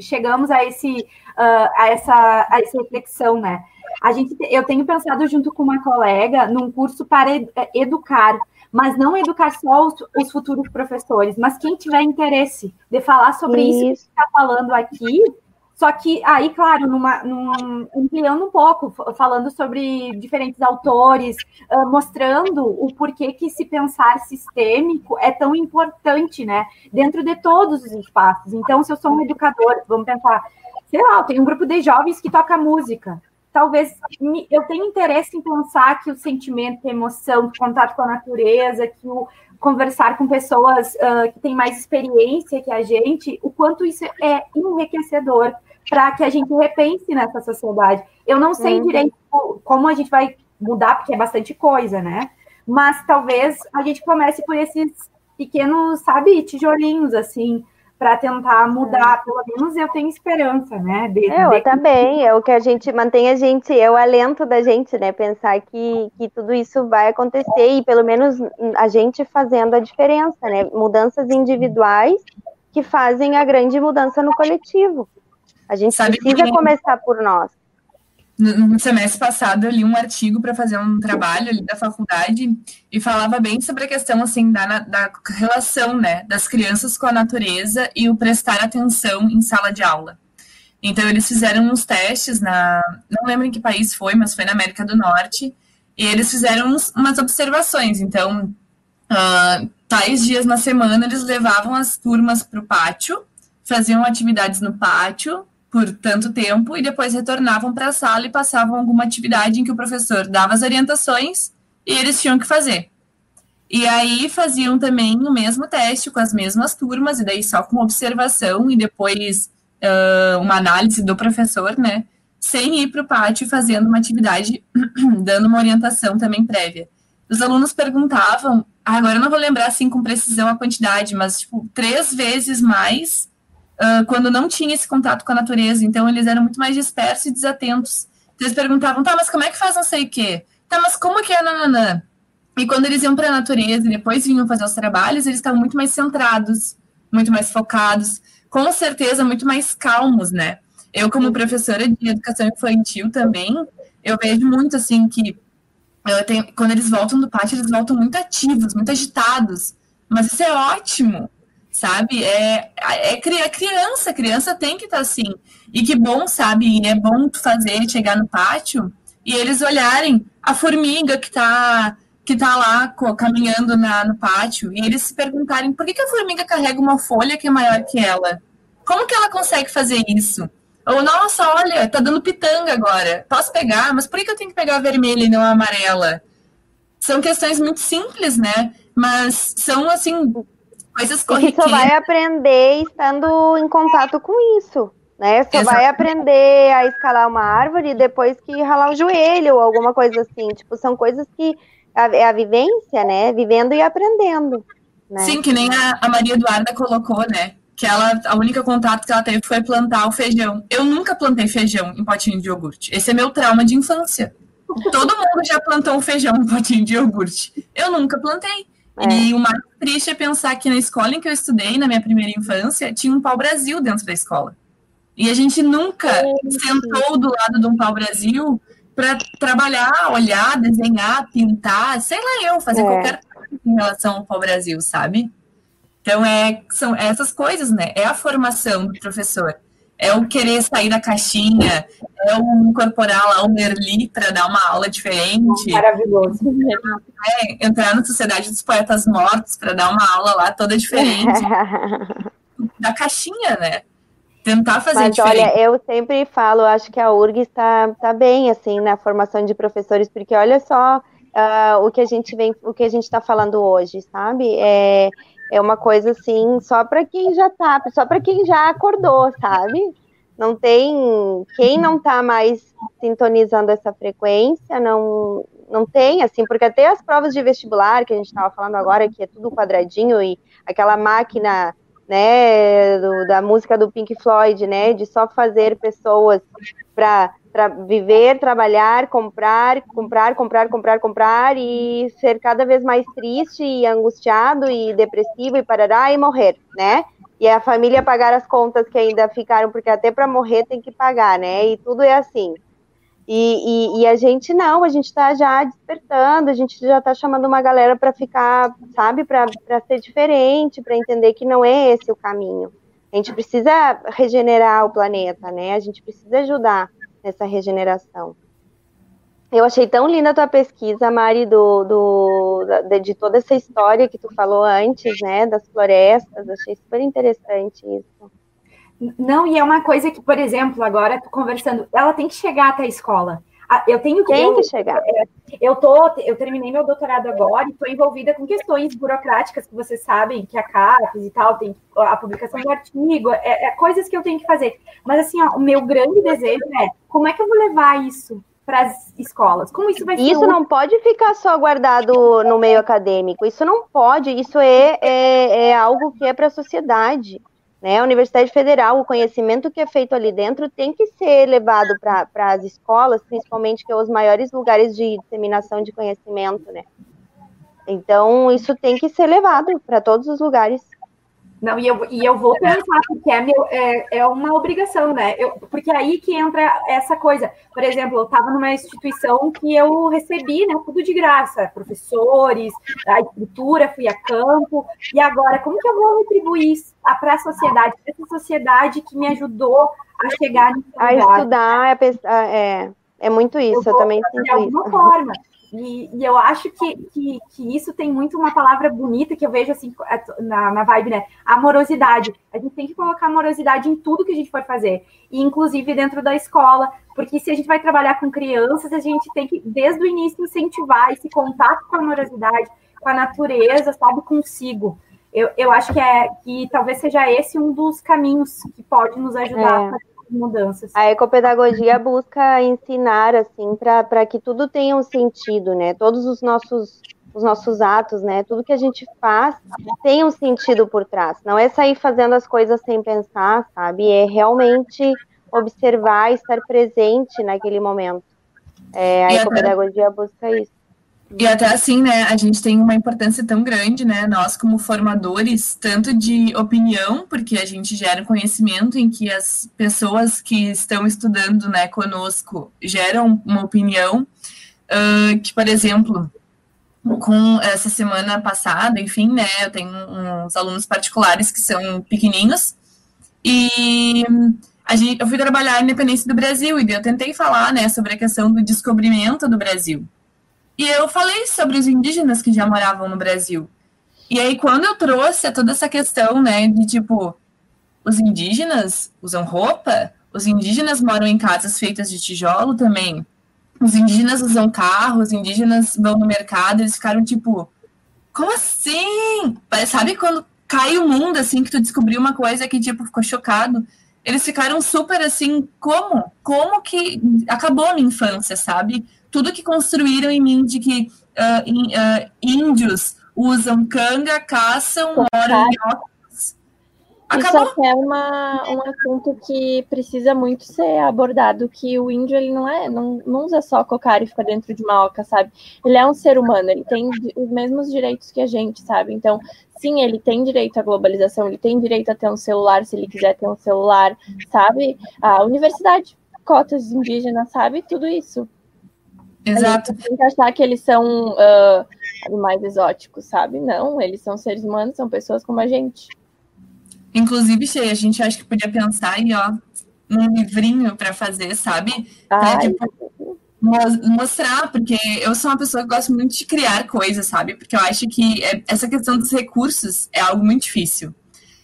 chegamos a esse uh, a essa a essa reflexão, né? A gente, eu tenho pensado junto com uma colega num curso para educar, mas não educar só os, os futuros professores, mas quem tiver interesse de falar sobre isso, isso que está falando aqui, só que aí, claro, numa, num, ampliando um pouco, falando sobre diferentes autores, uh, mostrando o porquê que se pensar sistêmico é tão importante, né? Dentro de todos os espaços. Então, se eu sou um educador, vamos pensar, sei lá, tem um grupo de jovens que toca música. Talvez eu tenha interesse em pensar que o sentimento, a emoção, o contato com a natureza, que o conversar com pessoas uh, que têm mais experiência que a gente, o quanto isso é enriquecedor para que a gente repense nessa sociedade. Eu não sei uhum. direito como a gente vai mudar, porque é bastante coisa, né? Mas talvez a gente comece por esses pequenos, sabe, tijolinhos, assim, para tentar mudar. É. Pelo menos eu tenho esperança, né? De, eu de... também, é o que a gente mantém a gente, é o alento da gente, né? Pensar que, que tudo isso vai acontecer e pelo menos a gente fazendo a diferença, né? Mudanças individuais que fazem a grande mudança no coletivo. A gente Sabe precisa que... começar por nós. No semestre passado, eu li um artigo para fazer um trabalho ali da faculdade e falava bem sobre a questão assim da, da relação né, das crianças com a natureza e o prestar atenção em sala de aula. Então, eles fizeram uns testes na. Não lembro em que país foi, mas foi na América do Norte. E eles fizeram uns, umas observações. Então, uh, tais dias na semana, eles levavam as turmas para o pátio, faziam atividades no pátio, por tanto tempo e depois retornavam para a sala e passavam alguma atividade em que o professor dava as orientações e eles tinham que fazer. E aí faziam também o mesmo teste com as mesmas turmas, e daí só com observação e depois uh, uma análise do professor, né? Sem ir para o pátio fazendo uma atividade, dando uma orientação também prévia. Os alunos perguntavam, agora eu não vou lembrar assim com precisão a quantidade, mas tipo, três vezes mais uh, quando não tinha esse contato com a natureza. Então, eles eram muito mais dispersos e desatentos. Então, eles perguntavam, tá, mas como é que faz não sei o quê? Tá, mas como que é nananã? E quando eles iam para a natureza e depois vinham fazer os trabalhos, eles estavam muito mais centrados, muito mais focados, com certeza muito mais calmos, né? Eu, como professora de educação infantil também, eu vejo muito assim que tenho, quando eles voltam do pátio, eles voltam muito ativos, muito agitados. Mas isso é ótimo, sabe? É, é, é criança, criança tem que estar tá assim. E que bom, sabe? E é bom fazer chegar no pátio e eles olharem a formiga que está que tá lá caminhando na, no pátio e eles se perguntarem por que, que a formiga carrega uma folha que é maior que ela? Como que ela consegue fazer isso? Ou, nossa, olha, tá dando pitanga agora. Posso pegar? Mas por que eu tenho que pegar a vermelha e não a amarela? São questões muito simples, né? Mas são, assim, coisas corriqueiras. E só vai aprender estando em contato com isso, né? Só Exatamente. vai aprender a escalar uma árvore depois que ralar o joelho ou alguma coisa assim. Tipo, são coisas que é a vivência, né? Vivendo e aprendendo. Né? Sim, que nem a, a Maria Eduarda colocou, né? Que ela, a única contato que ela teve foi plantar o feijão. Eu nunca plantei feijão em potinho de iogurte. Esse é meu trauma de infância. Todo mundo já plantou um feijão em potinho de iogurte. Eu nunca plantei. É. E o mais triste é pensar que na escola em que eu estudei, na minha primeira infância, tinha um pau-brasil dentro da escola. E a gente nunca é. sentou do lado de um pau-brasil para trabalhar, olhar, desenhar, pintar, sei lá eu, fazer é. qualquer coisa em relação ao Brasil, sabe? Então, é, são essas coisas, né? É a formação do professor. É o querer sair da caixinha, é o incorporar lá o Merli para dar uma aula diferente. Maravilhoso. É, entrar na Sociedade dos Poetas Mortos para dar uma aula lá toda diferente. da caixinha, né? tentar fazer Mas, diferente. olha, eu sempre falo, acho que a URG está tá bem, assim, na formação de professores, porque olha só uh, o que a gente vem, o que a gente está falando hoje, sabe? É, é uma coisa, assim, só para quem já tá, só para quem já acordou, sabe? Não tem, quem não está mais sintonizando essa frequência, não, não tem, assim, porque até as provas de vestibular, que a gente estava falando agora, que é tudo quadradinho e aquela máquina né, do, da música do Pink Floyd, né, de só fazer pessoas para viver, trabalhar, comprar, comprar, comprar, comprar, comprar e ser cada vez mais triste e angustiado e depressivo e parará e morrer, né? E a família pagar as contas que ainda ficaram, porque até para morrer tem que pagar, né? E tudo é assim. E, e, e, a gente não, a gente está já despertando, a gente já está chamando uma galera para ficar, sabe, para ser diferente, para entender que não é esse o caminho. A gente precisa regenerar o planeta, né? A gente precisa ajudar nessa regeneração. Eu achei tão linda a tua pesquisa, Mari, do, do, de, de toda essa história que tu falou antes, né, das florestas. Achei super interessante isso. Não, e é uma coisa que, por exemplo, agora conversando, ela tem que chegar até a escola. Eu tenho que. Tem eu, que chegar. É, eu, tô, eu terminei meu doutorado agora e estou envolvida com questões burocráticas que vocês sabem, que a CAPES e tal, tem a publicação do artigo, é, é, coisas que eu tenho que fazer. Mas assim, ó, o meu grande desejo é como é que eu vou levar isso para as escolas? Como isso vai ser? Isso não pode ficar só guardado no meio acadêmico. Isso não pode. Isso é, é, é algo que é para a sociedade. Né? A Universidade Federal, o conhecimento que é feito ali dentro tem que ser levado para as escolas, principalmente que é os maiores lugares de disseminação de conhecimento, né? Então, isso tem que ser levado para todos os lugares. Não, e eu, e eu vou pensar, porque é, meu, é, é uma obrigação, né? Eu, porque é aí que entra essa coisa. Por exemplo, eu estava numa instituição que eu recebi né, tudo de graça, professores, a estrutura, fui a campo, e agora, como que eu vou retribuir isso para a sociedade, para essa sociedade que me ajudou a chegar nesse A lugar? estudar, é, é, é muito isso, eu, eu também sinto de alguma isso. forma. E, e, eu acho que, que, que, isso tem muito uma palavra bonita que eu vejo assim é, na, na vibe, né? Amorosidade. A gente tem que colocar amorosidade em tudo que a gente for fazer, e inclusive dentro da escola, porque se a gente vai trabalhar com crianças, a gente tem que, desde o início, incentivar esse contato com a amorosidade, com a natureza, sabe, consigo. Eu, eu acho que é que talvez seja esse um dos caminhos que pode nos ajudar é. a fazer mudanças. A ecopedagogia busca ensinar assim para que tudo tenha um sentido, né? Todos os nossos os nossos atos, né? Tudo que a gente faz tem um sentido por trás. Não é sair fazendo as coisas sem pensar, sabe? É realmente observar, estar presente naquele momento. É, a ecopedagogia busca isso. E até assim, né, a gente tem uma importância tão grande, né, nós como formadores, tanto de opinião, porque a gente gera conhecimento em que as pessoas que estão estudando, né, conosco geram uma opinião, uh, que, por exemplo, com essa semana passada, enfim, né, eu tenho uns alunos particulares que são pequeninos, e a gente, eu fui trabalhar a independência do Brasil, e eu tentei falar, né, sobre a questão do descobrimento do Brasil. E eu falei sobre os indígenas que já moravam no Brasil. E aí, quando eu trouxe toda essa questão, né, de tipo, os indígenas usam roupa, os indígenas moram em casas feitas de tijolo também, os indígenas usam carro, os indígenas vão no mercado, eles ficaram tipo, como assim? Sabe quando cai o mundo, assim, que tu descobriu uma coisa que, tipo, ficou chocado? Eles ficaram super assim, como? Como que acabou a minha infância, sabe? Tudo que construíram em mim de que uh, in, uh, índios usam canga, caçam, moram em óculos. Acabou. Isso é uma, um assunto que precisa muito ser abordado, que o índio ele não é, não, não usa só cocar e fica dentro de uma oca, sabe? Ele é um ser humano, ele tem os mesmos direitos que a gente, sabe? Então, sim, ele tem direito à globalização, ele tem direito a ter um celular se ele quiser ter um celular, sabe? A universidade, cotas indígenas, sabe? Tudo isso. Exato. tem que achar que eles são uh, animais exóticos, sabe? Não, eles são seres humanos, são pessoas como a gente. Inclusive, Cheia, a gente acha que podia pensar aí, ó, num livrinho para fazer, sabe? Pra, tipo, mostrar, porque eu sou uma pessoa que gosta muito de criar coisas, sabe? Porque eu acho que é, essa questão dos recursos é algo muito difícil.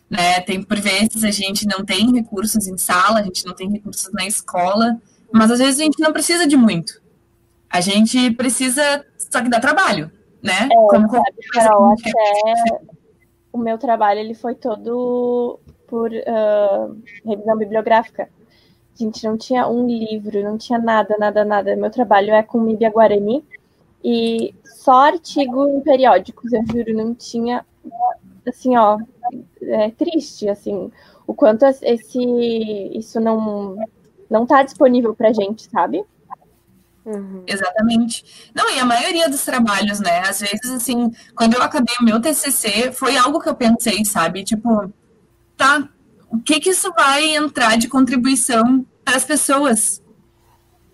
Né? Tem, por vezes, a gente não tem recursos em sala, a gente não tem recursos na escola, mas às vezes a gente não precisa de muito. A gente precisa, só que dá trabalho, né? É, Como sabe, Carol, até o meu trabalho ele foi todo por uh, revisão bibliográfica. A gente não tinha um livro, não tinha nada, nada, nada. Meu trabalho é com Míbia Guarani e só artigo em periódicos, eu juro, não tinha, assim, ó, é triste, assim, o quanto esse, isso não, não tá disponível pra gente, sabe? Uhum. Exatamente. Não, e a maioria dos trabalhos, né? Às vezes, assim, quando eu acabei o meu TCC, foi algo que eu pensei, sabe? Tipo, tá, o que que isso vai entrar de contribuição para as pessoas?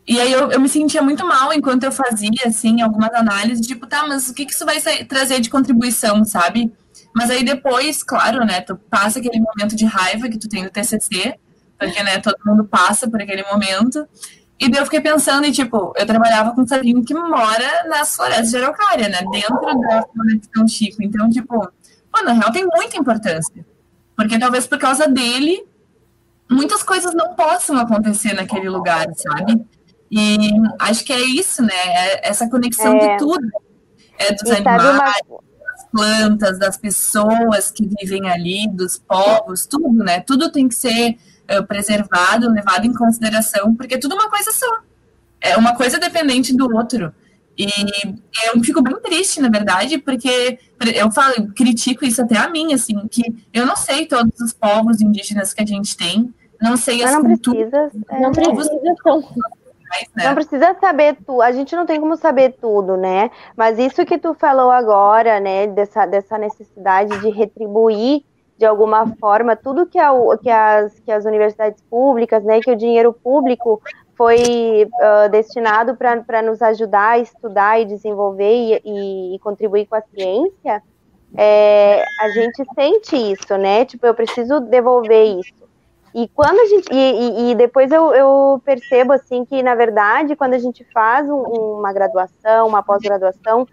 E aí eu, eu me sentia muito mal enquanto eu fazia, assim, algumas análises, tipo, tá, mas o que que isso vai trazer de contribuição, sabe? Mas aí depois, claro, né, tu passa aquele momento de raiva que tu tem no TCC, porque, né, todo mundo passa por aquele momento, e daí eu fiquei pensando em, tipo, eu trabalhava com um sabinho que mora nas florestas de Araucária, né? Dentro da floresta São Chico. Então, tipo, pô, na real tem muita importância. Porque talvez por causa dele, muitas coisas não possam acontecer naquele lugar, sabe? E acho que é isso, né? É essa conexão é. de tudo. É dos e animais, uma... das plantas, das pessoas que vivem ali, dos povos, tudo, né? Tudo tem que ser uh, preservado, levado em consideração, porque é tudo uma coisa só. É uma coisa dependente do outro. E eu fico bem triste, na verdade, porque eu falo, critico isso até a mim, assim, que eu não sei todos os povos indígenas que a gente tem, não sei as não culturas. Precisa, é, não precisa, né? Não precisa saber tudo, a gente não tem como saber tudo, né? Mas isso que tu falou agora, né, dessa, dessa necessidade de retribuir de alguma forma, tudo que, a, que, as, que as universidades públicas, né, que o dinheiro público foi uh, destinado para nos ajudar a estudar e desenvolver e, e, e contribuir com a ciência, é, a gente sente isso, né? Tipo, eu preciso devolver isso. E quando a gente. E, e depois eu, eu, percebo assim que, na verdade, quando a gente faz um, uma graduação, uma pós-graduação,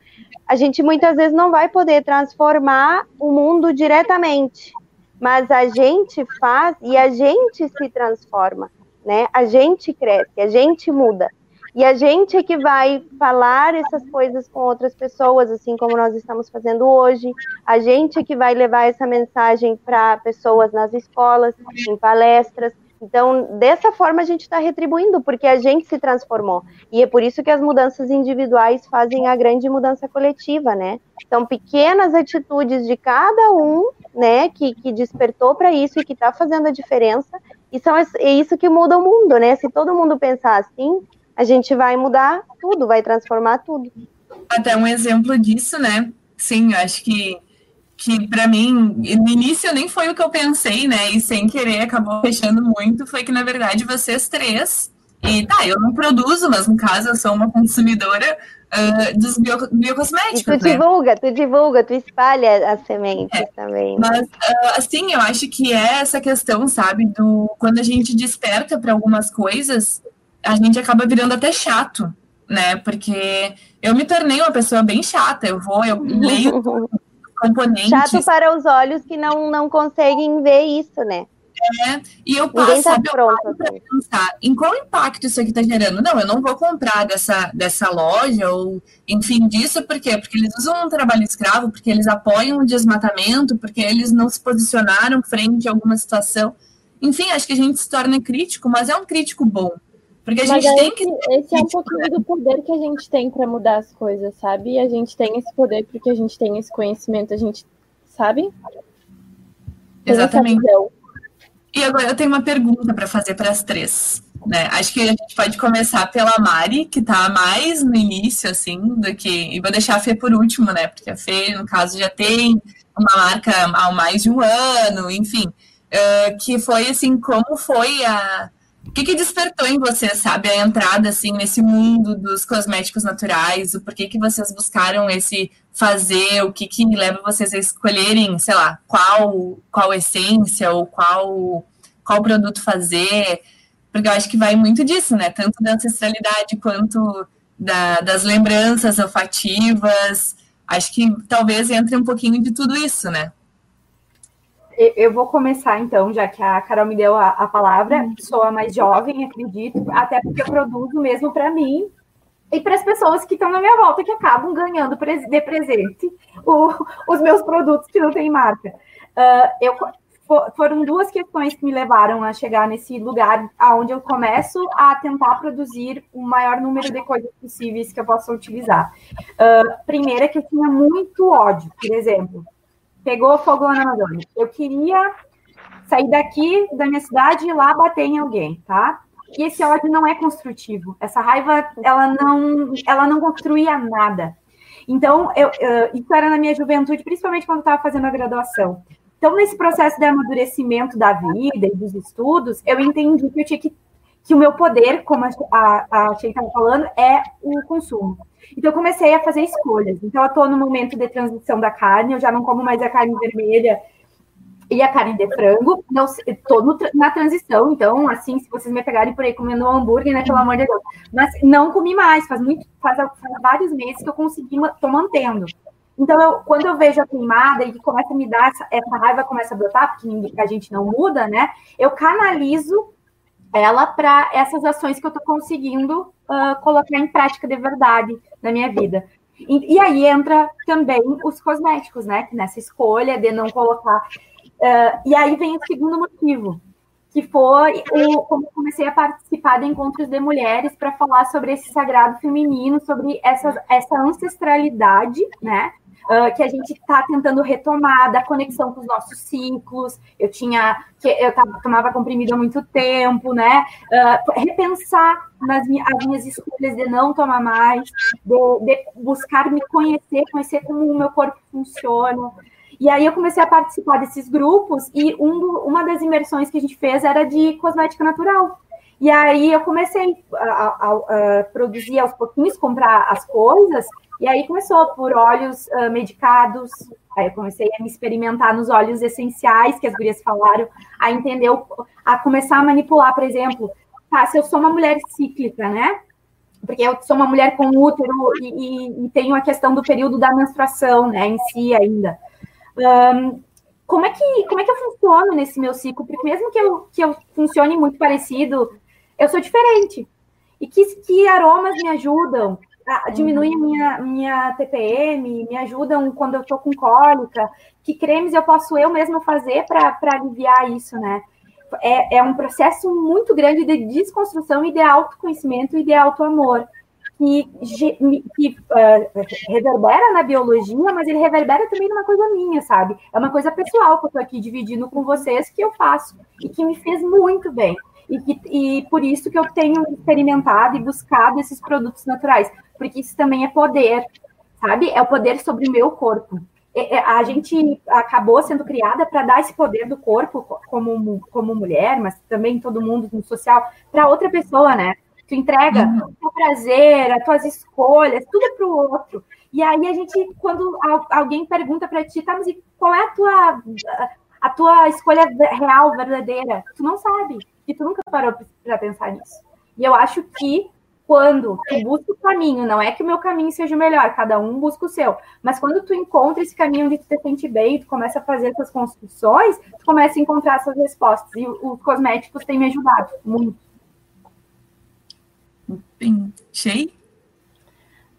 a gente muitas vezes não vai poder transformar o mundo diretamente, mas a gente faz e a gente se transforma, né? A gente cresce, a gente muda. E a gente é que vai falar essas coisas com outras pessoas, assim como nós estamos fazendo hoje. A gente é que vai levar essa mensagem para pessoas nas escolas, em palestras. Então, dessa forma, a gente está retribuindo, porque a gente se transformou. E é por isso que as mudanças individuais fazem a grande mudança coletiva, né? São pequenas atitudes de cada um, né, que, que despertou para isso e que está fazendo a diferença. E são, é isso que muda o mundo, né? Se todo mundo pensar assim, a gente vai mudar tudo, vai transformar tudo. Até um exemplo disso, né? Sim, eu acho que que para mim, no início nem foi o que eu pensei, né? E sem querer acabou fechando muito, foi que na verdade vocês três, e tá, eu não produzo, mas no caso eu sou uma consumidora uh, dos bio, biocosméticos. E tu né? divulga, tu divulga, tu espalha as sementes é, também. Mas uh, assim, eu acho que é essa questão, sabe, do quando a gente desperta para algumas coisas, a gente acaba virando até chato, né? Porque eu me tornei uma pessoa bem chata, eu vou, eu leio componentes. Chato para os olhos que não, não conseguem ver isso, né? É, e eu passo, tá sabe, pronto, eu para pensar em qual impacto isso aqui está gerando. Não, eu não vou comprar dessa, dessa loja, ou enfim, disso, por quê? Porque eles usam um trabalho escravo, porque eles apoiam o desmatamento, porque eles não se posicionaram frente a alguma situação. Enfim, acho que a gente se torna crítico, mas é um crítico bom. Porque a mas gente tem que. Esse é um pouquinho do poder que a gente tem para mudar as coisas, sabe? E a gente tem esse poder porque a gente tem esse conhecimento, a gente sabe? Exatamente. E agora eu tenho uma pergunta para fazer para as três. Né? Acho que a gente pode começar pela Mari, que está mais no início, assim, do que. E vou deixar a Fê por último, né? Porque a Fê, no caso, já tem uma marca há mais de um ano, enfim. Uh, que foi assim, como foi a, que, que despertou em você, sabe, a entrada assim nesse mundo dos cosméticos naturais? O porquê que vocês buscaram esse fazer? O que, que leva vocês a escolherem, sei lá, qual qual essência ou qual qual produto fazer? Porque eu acho que vai muito disso, né? Tanto da ancestralidade quanto da, das lembranças olfativas. Acho que talvez entre um pouquinho de tudo isso, né? Eu vou começar então, já que a Carol me deu a, a palavra. Sou a mais jovem, acredito, até porque eu produzo mesmo para mim e para as pessoas que estão na minha volta, que acabam ganhando de presente o, os meus produtos que não têm marca. Uh, eu, foram duas questões que me levaram a chegar nesse lugar aonde eu começo a tentar produzir o maior número de coisas possíveis que eu possa utilizar. Uh, primeira, que eu tinha muito ódio, por exemplo pegou fogo na Amazônia. Eu queria sair daqui da minha cidade e ir lá bater em alguém, tá? E esse ódio não é construtivo. Essa raiva, ela não, ela não construía nada. Então, eu, isso era na minha juventude, principalmente quando eu estava fazendo a graduação. Então, nesse processo de amadurecimento da vida e dos estudos, eu entendi que eu tinha que, que o meu poder, como a, a, Sheila estava falando, é o consumo. Então, eu comecei a fazer escolhas. Então, eu estou no momento de transição da carne, eu já não como mais a carne vermelha e a carne de frango. Não estou na transição, então, assim, se vocês me pegarem por aí comendo um hambúrguer, né, pelo amor de Deus. Mas não comi mais, faz muito, faz, faz vários meses que eu consegui, estou mantendo. Então, eu, quando eu vejo a queimada e começa a me dar essa, essa raiva, começa a brotar, porque a gente não muda, né? Eu canalizo ela para essas ações que eu estou conseguindo uh, colocar em prática de verdade na minha vida. E, e, aí entra também os cosméticos, né? Nessa escolha de não colocar. Uh, e aí vem o segundo motivo, que foi o, como comecei a participar de encontros de mulheres para falar sobre esse sagrado feminino, sobre essa, essa ancestralidade, né? Uh, que a gente está tentando retomar da conexão com os nossos ciclos. Eu tinha, que eu tava, tomava comprimido há muito tempo, né? Uh, repensar nas minhas, as minhas escolhas de não tomar mais, de, de buscar me conhecer, conhecer como o meu corpo funciona. E aí eu comecei a participar desses grupos e um uma das imersões que a gente fez era de cosmética natural. E aí eu comecei a, a, a, produzir aos pouquinhos, comprar as coisas e aí começou por óleos uh, medicados, aí eu comecei a me experimentar nos óleos essenciais que as gurias falaram, a entender, a começar a manipular, por exemplo, tá, se eu sou uma mulher cíclica, né? Porque eu sou uma mulher com útero e, e, e tenho a questão do período da menstruação, né, em si ainda. Um, como é que como é que eu funciono nesse meu ciclo? Porque mesmo que eu, que eu funcione muito parecido, eu sou diferente. E que, que aromas me ajudam? diminuem a minha, minha TPM, me ajudam quando eu estou com cólica, que cremes eu posso eu mesma fazer para aliviar isso, né? É, é um processo muito grande de desconstrução e de autoconhecimento e de autoamor, que, que uh, reverbera na biologia, mas ele reverbera também numa coisa minha, sabe? É uma coisa pessoal que eu estou aqui dividindo com vocês, que eu faço e que me fez muito bem. E, que, e por isso que eu tenho experimentado e buscado esses produtos naturais porque isso também é poder, sabe? É o poder sobre o meu corpo. É, é, a gente acabou sendo criada para dar esse poder do corpo como, como mulher, mas também todo mundo no social, para outra pessoa, né? Tu entrega uhum. o teu prazer, as tuas escolhas, tudo para o outro. E aí a gente, quando alguém pergunta para ti, tá, mas qual é a tua, a tua escolha real, verdadeira? Tu não sabe, e tu nunca parou para pensar nisso. E eu acho que quando tu busca o caminho, não é que o meu caminho seja o melhor, cada um busca o seu, mas quando tu encontra esse caminho onde tu te sente bem, tu começa a fazer essas construções, tu começa a encontrar essas respostas. E os cosméticos têm me ajudado muito. Bem, Shei?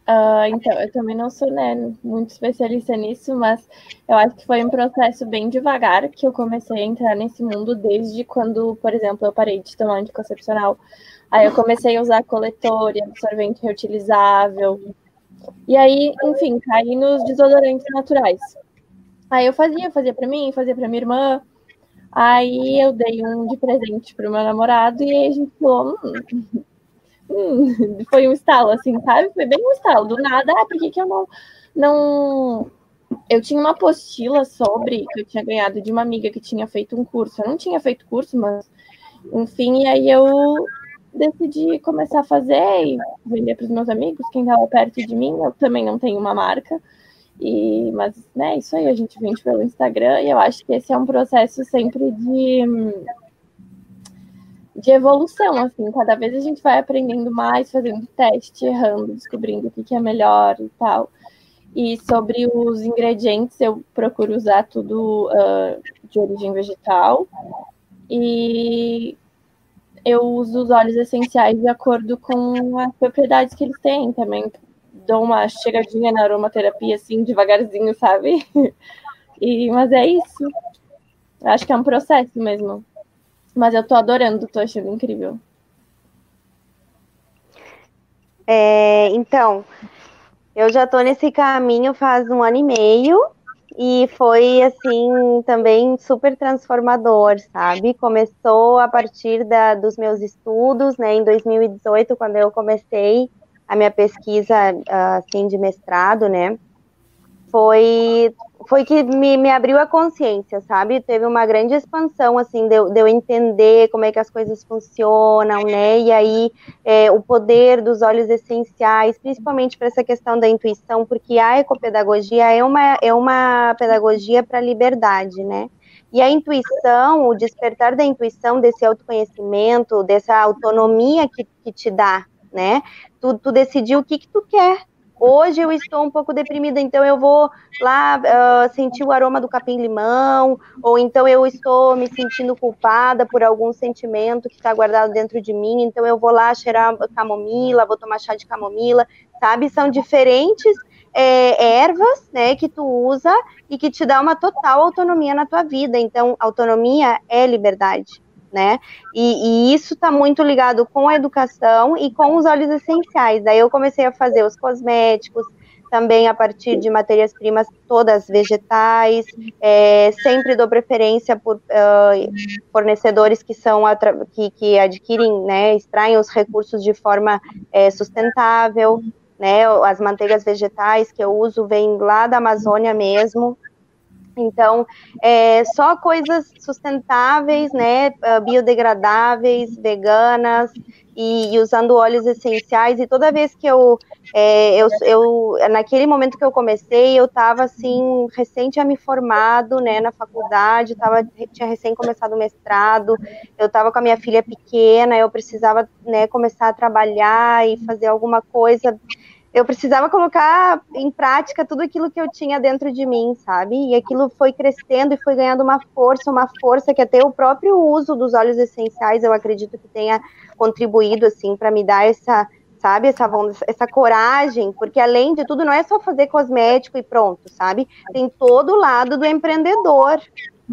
Uh, então, eu também não sou né, muito especialista nisso, mas eu acho que foi um processo bem devagar que eu comecei a entrar nesse mundo desde quando, por exemplo, eu parei de tomar anticoncepcional. Aí eu comecei a usar coletor e absorvente reutilizável. E aí, enfim, caí nos desodorantes naturais. Aí eu fazia, fazia para mim, fazia para minha irmã. Aí eu dei um de presente pro meu namorado e aí a gente falou, hum, hum, foi um estalo, assim, sabe? Foi bem um estalo. Do nada, ah, por que, que eu não, não. Eu tinha uma apostila sobre que eu tinha ganhado de uma amiga que tinha feito um curso. Eu não tinha feito curso, mas enfim, e aí eu decidi começar a fazer e vender para os meus amigos, quem estava perto de mim. Eu também não tenho uma marca. E, mas, né, isso aí a gente vende pelo Instagram e eu acho que esse é um processo sempre de de evolução, assim, cada vez a gente vai aprendendo mais, fazendo teste, errando, descobrindo o que, que é melhor e tal. E sobre os ingredientes, eu procuro usar tudo uh, de origem vegetal. E eu uso os óleos essenciais de acordo com as propriedades que eles têm também. Dou uma chegadinha na aromaterapia, assim, devagarzinho, sabe? E, mas é isso. Acho que é um processo mesmo. Mas eu tô adorando, tô achando incrível. É, então, eu já tô nesse caminho faz um ano e meio e foi assim também super transformador, sabe? Começou a partir da, dos meus estudos, né? Em 2018, quando eu comecei a minha pesquisa assim de mestrado, né? Foi foi que me, me abriu a consciência, sabe? Teve uma grande expansão, assim, de, de eu entender como é que as coisas funcionam, né? E aí, é, o poder dos olhos essenciais, principalmente para essa questão da intuição, porque a ecopedagogia é uma, é uma pedagogia para liberdade, né? E a intuição, o despertar da intuição, desse autoconhecimento, dessa autonomia que, que te dá, né? Tu, tu decidir o que, que tu quer, Hoje eu estou um pouco deprimida, então eu vou lá uh, sentir o aroma do capim-limão, ou então eu estou me sentindo culpada por algum sentimento que está guardado dentro de mim, então eu vou lá cheirar camomila, vou tomar chá de camomila, sabe? São diferentes é, ervas, né, que tu usa e que te dá uma total autonomia na tua vida. Então, autonomia é liberdade né? E, e isso está muito ligado com a educação e com os óleos essenciais. Daí eu comecei a fazer os cosméticos, também a partir de matérias-primas todas vegetais, é, sempre dou preferência por uh, fornecedores que são que, que, adquirem, né, extraem os recursos de forma é, sustentável, né, as manteigas vegetais que eu uso vêm lá da Amazônia mesmo, então, é, só coisas sustentáveis, né, ah, biodegradáveis, veganas e, e usando óleos essenciais. E toda vez que eu, é, eu, eu, naquele momento que eu comecei, eu estava assim recente a me formado, né, na faculdade, tava, tinha recém começado o mestrado, eu estava com a minha filha pequena, eu precisava, né, começar a trabalhar e fazer alguma coisa eu precisava colocar em prática tudo aquilo que eu tinha dentro de mim, sabe? E aquilo foi crescendo e foi ganhando uma força, uma força que até o próprio uso dos óleos essenciais, eu acredito que tenha contribuído assim para me dar essa, sabe, essa essa coragem, porque além de tudo não é só fazer cosmético e pronto, sabe? Tem todo o lado do empreendedor,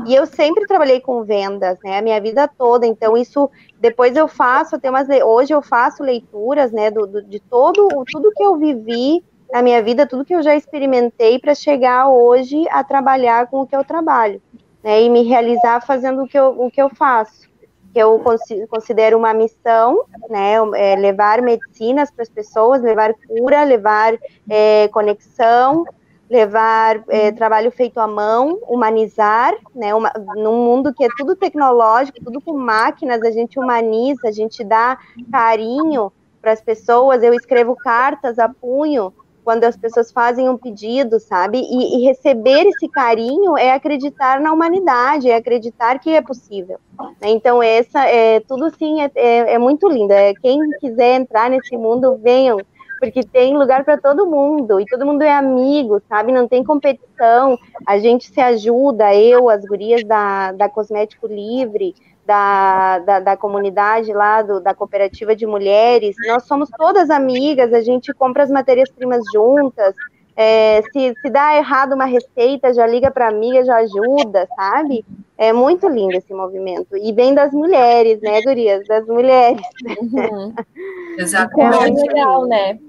e eu sempre trabalhei com vendas, né, a minha vida toda. Então isso depois eu faço, eu umas, hoje eu faço leituras, né, do, do, de todo tudo que eu vivi na minha vida, tudo que eu já experimentei para chegar hoje a trabalhar com o que eu trabalho, né, e me realizar fazendo o que eu, o que eu faço. que eu considero uma missão, né, é levar medicinas para as pessoas, levar cura, levar é, conexão, levar é, trabalho feito à mão, humanizar, né, uma, num mundo que é tudo tecnológico, tudo com máquinas, a gente humaniza, a gente dá carinho para as pessoas, eu escrevo cartas a punho, quando as pessoas fazem um pedido, sabe? E, e, receber esse carinho é acreditar na humanidade, é acreditar que é possível. Né? Então, essa é tudo sim é, é, é muito lindo. É, quem quiser entrar nesse mundo, venham, porque tem lugar para todo mundo e todo mundo é amigo, sabe? Não tem competição, a gente se ajuda, eu, as gurias da, da Cosmético Livre, da, da, da, comunidade lá, do, da cooperativa de mulheres, nós somos todas amigas, a gente compra as matérias-primas juntas, é, se, se dá errado uma receita, já liga para a amiga, já ajuda, sabe? É muito lindo esse movimento. E vem das mulheres, né, Gurias? Das mulheres. Uhum. Exatamente. É muito legal, né?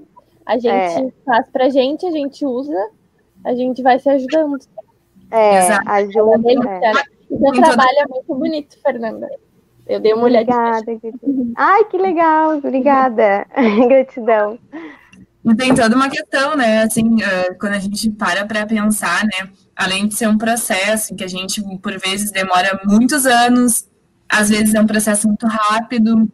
A gente é. faz pra gente, a gente usa, a gente vai se ajudando. É, Exato. ajuda. É. Seu trabalho é muito bonito, Fernanda. Eu dei uma olhadinha. Obrigada. Ai, que legal. Obrigada. Gratidão. E tem toda uma questão, né? Assim, uh, quando a gente para para pensar, né? Além de ser um processo que a gente, por vezes, demora muitos anos, às vezes é um processo muito rápido.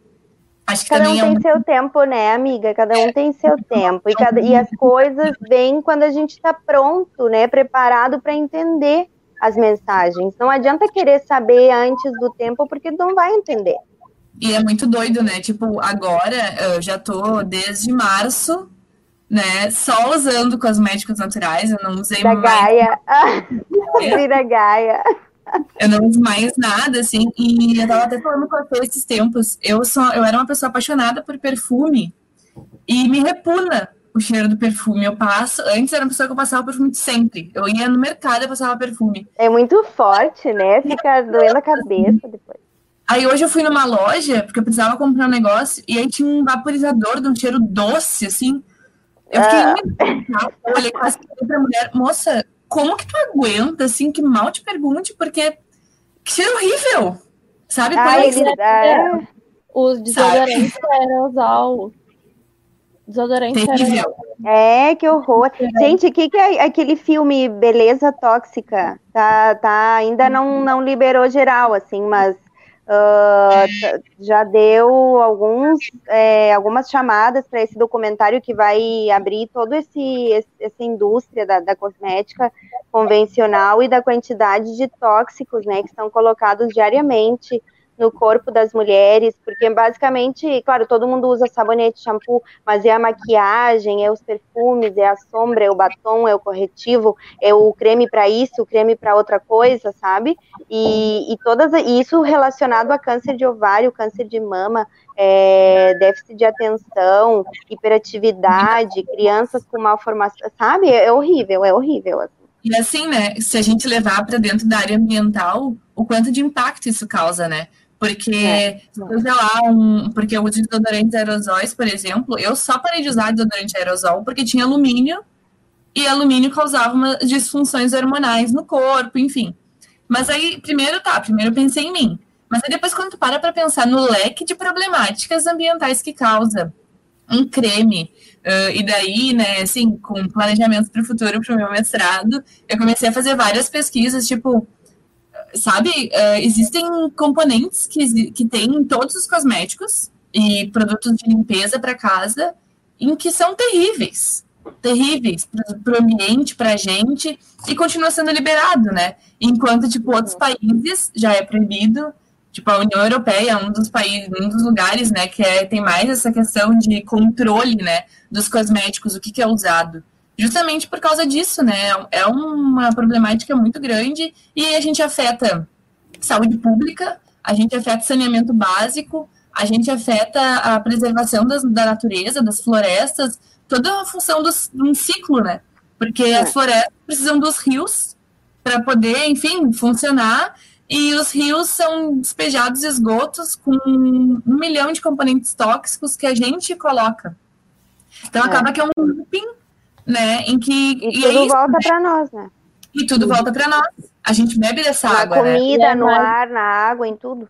Acho que cada um é tem um... seu tempo, né, amiga? Cada um tem seu tempo. E, cada... e as coisas vêm quando a gente está pronto, né? Preparado para entender as mensagens. Não adianta querer saber antes do tempo, porque não vai entender. E é muito doido, né? Tipo, agora eu já tô desde março, né? Só usando cosméticos naturais. Eu não usei da mais. Gaia. É. da Gaia. Eu não uso mais nada, assim. E eu tava até falando com a Fê esses tempos. Eu, sou, eu era uma pessoa apaixonada por perfume e me repuna o cheiro do perfume. Eu passo. Antes era uma pessoa que eu passava perfume sempre. Eu ia no mercado e passava perfume. É muito forte, né? Fica doendo a cabeça depois. Aí hoje eu fui numa loja, porque eu precisava comprar um negócio, e aí tinha um vaporizador de um cheiro doce, assim. Eu fiquei ah. eu olhei quase pra mulher, moça, como que tu aguenta, assim, que mal te pergunte, porque que cheiro horrível, sabe? Ah, ele, é, os desodorantes aerosol Desodorante. É, que horror. Gente, o que, que é aquele filme Beleza Tóxica? Tá, tá, ainda não, não liberou geral, assim, mas uh, já deu alguns, é, algumas chamadas para esse documentário que vai abrir toda essa indústria da, da cosmética convencional e da quantidade de tóxicos né, que são colocados diariamente no corpo das mulheres, porque basicamente, claro, todo mundo usa sabonete, shampoo, mas é a maquiagem, é os perfumes, é a sombra, é o batom, é o corretivo, é o creme para isso, o creme para outra coisa, sabe? E, e todas isso relacionado a câncer de ovário, câncer de mama, é, déficit de atenção, hiperatividade, crianças com malformação, sabe? É horrível, é horrível. Assim. E assim, né, se a gente levar para dentro da área ambiental, o quanto de impacto isso causa, né? Porque, é. sei lá, um, porque eu uso desodorantes aerosóis, por exemplo, eu só parei de usar desodorante aerosol porque tinha alumínio e alumínio causava uma disfunções hormonais no corpo, enfim. Mas aí, primeiro tá, primeiro eu pensei em mim. Mas aí depois, quando tu para para pensar no leque de problemáticas ambientais que causa um creme, uh, e daí, né, assim, com planejamento para o futuro, para o meu mestrado, eu comecei a fazer várias pesquisas, tipo, sabe, uh, existem componentes que, que tem em todos os cosméticos e produtos de limpeza para casa em que são terríveis, terríveis para o ambiente, para a gente, e continua sendo liberado, né? Enquanto, tipo, outros países já é proibido, tipo, a União Europeia é um dos países, um dos lugares, né, que é, tem mais essa questão de controle, né, dos cosméticos, o que, que é usado justamente por causa disso, né? É uma problemática muito grande e a gente afeta saúde pública, a gente afeta saneamento básico, a gente afeta a preservação das, da natureza, das florestas, toda a função dos, de um ciclo, né? Porque é. as florestas precisam dos rios para poder, enfim, funcionar e os rios são despejados esgotos com um milhão de componentes tóxicos que a gente coloca. Então, é. acaba que é um looping né? Em que. E, e tudo é volta para nós, né? E tudo volta para nós. A gente bebe dessa na água. Na comida, né? no ar, na água, em tudo.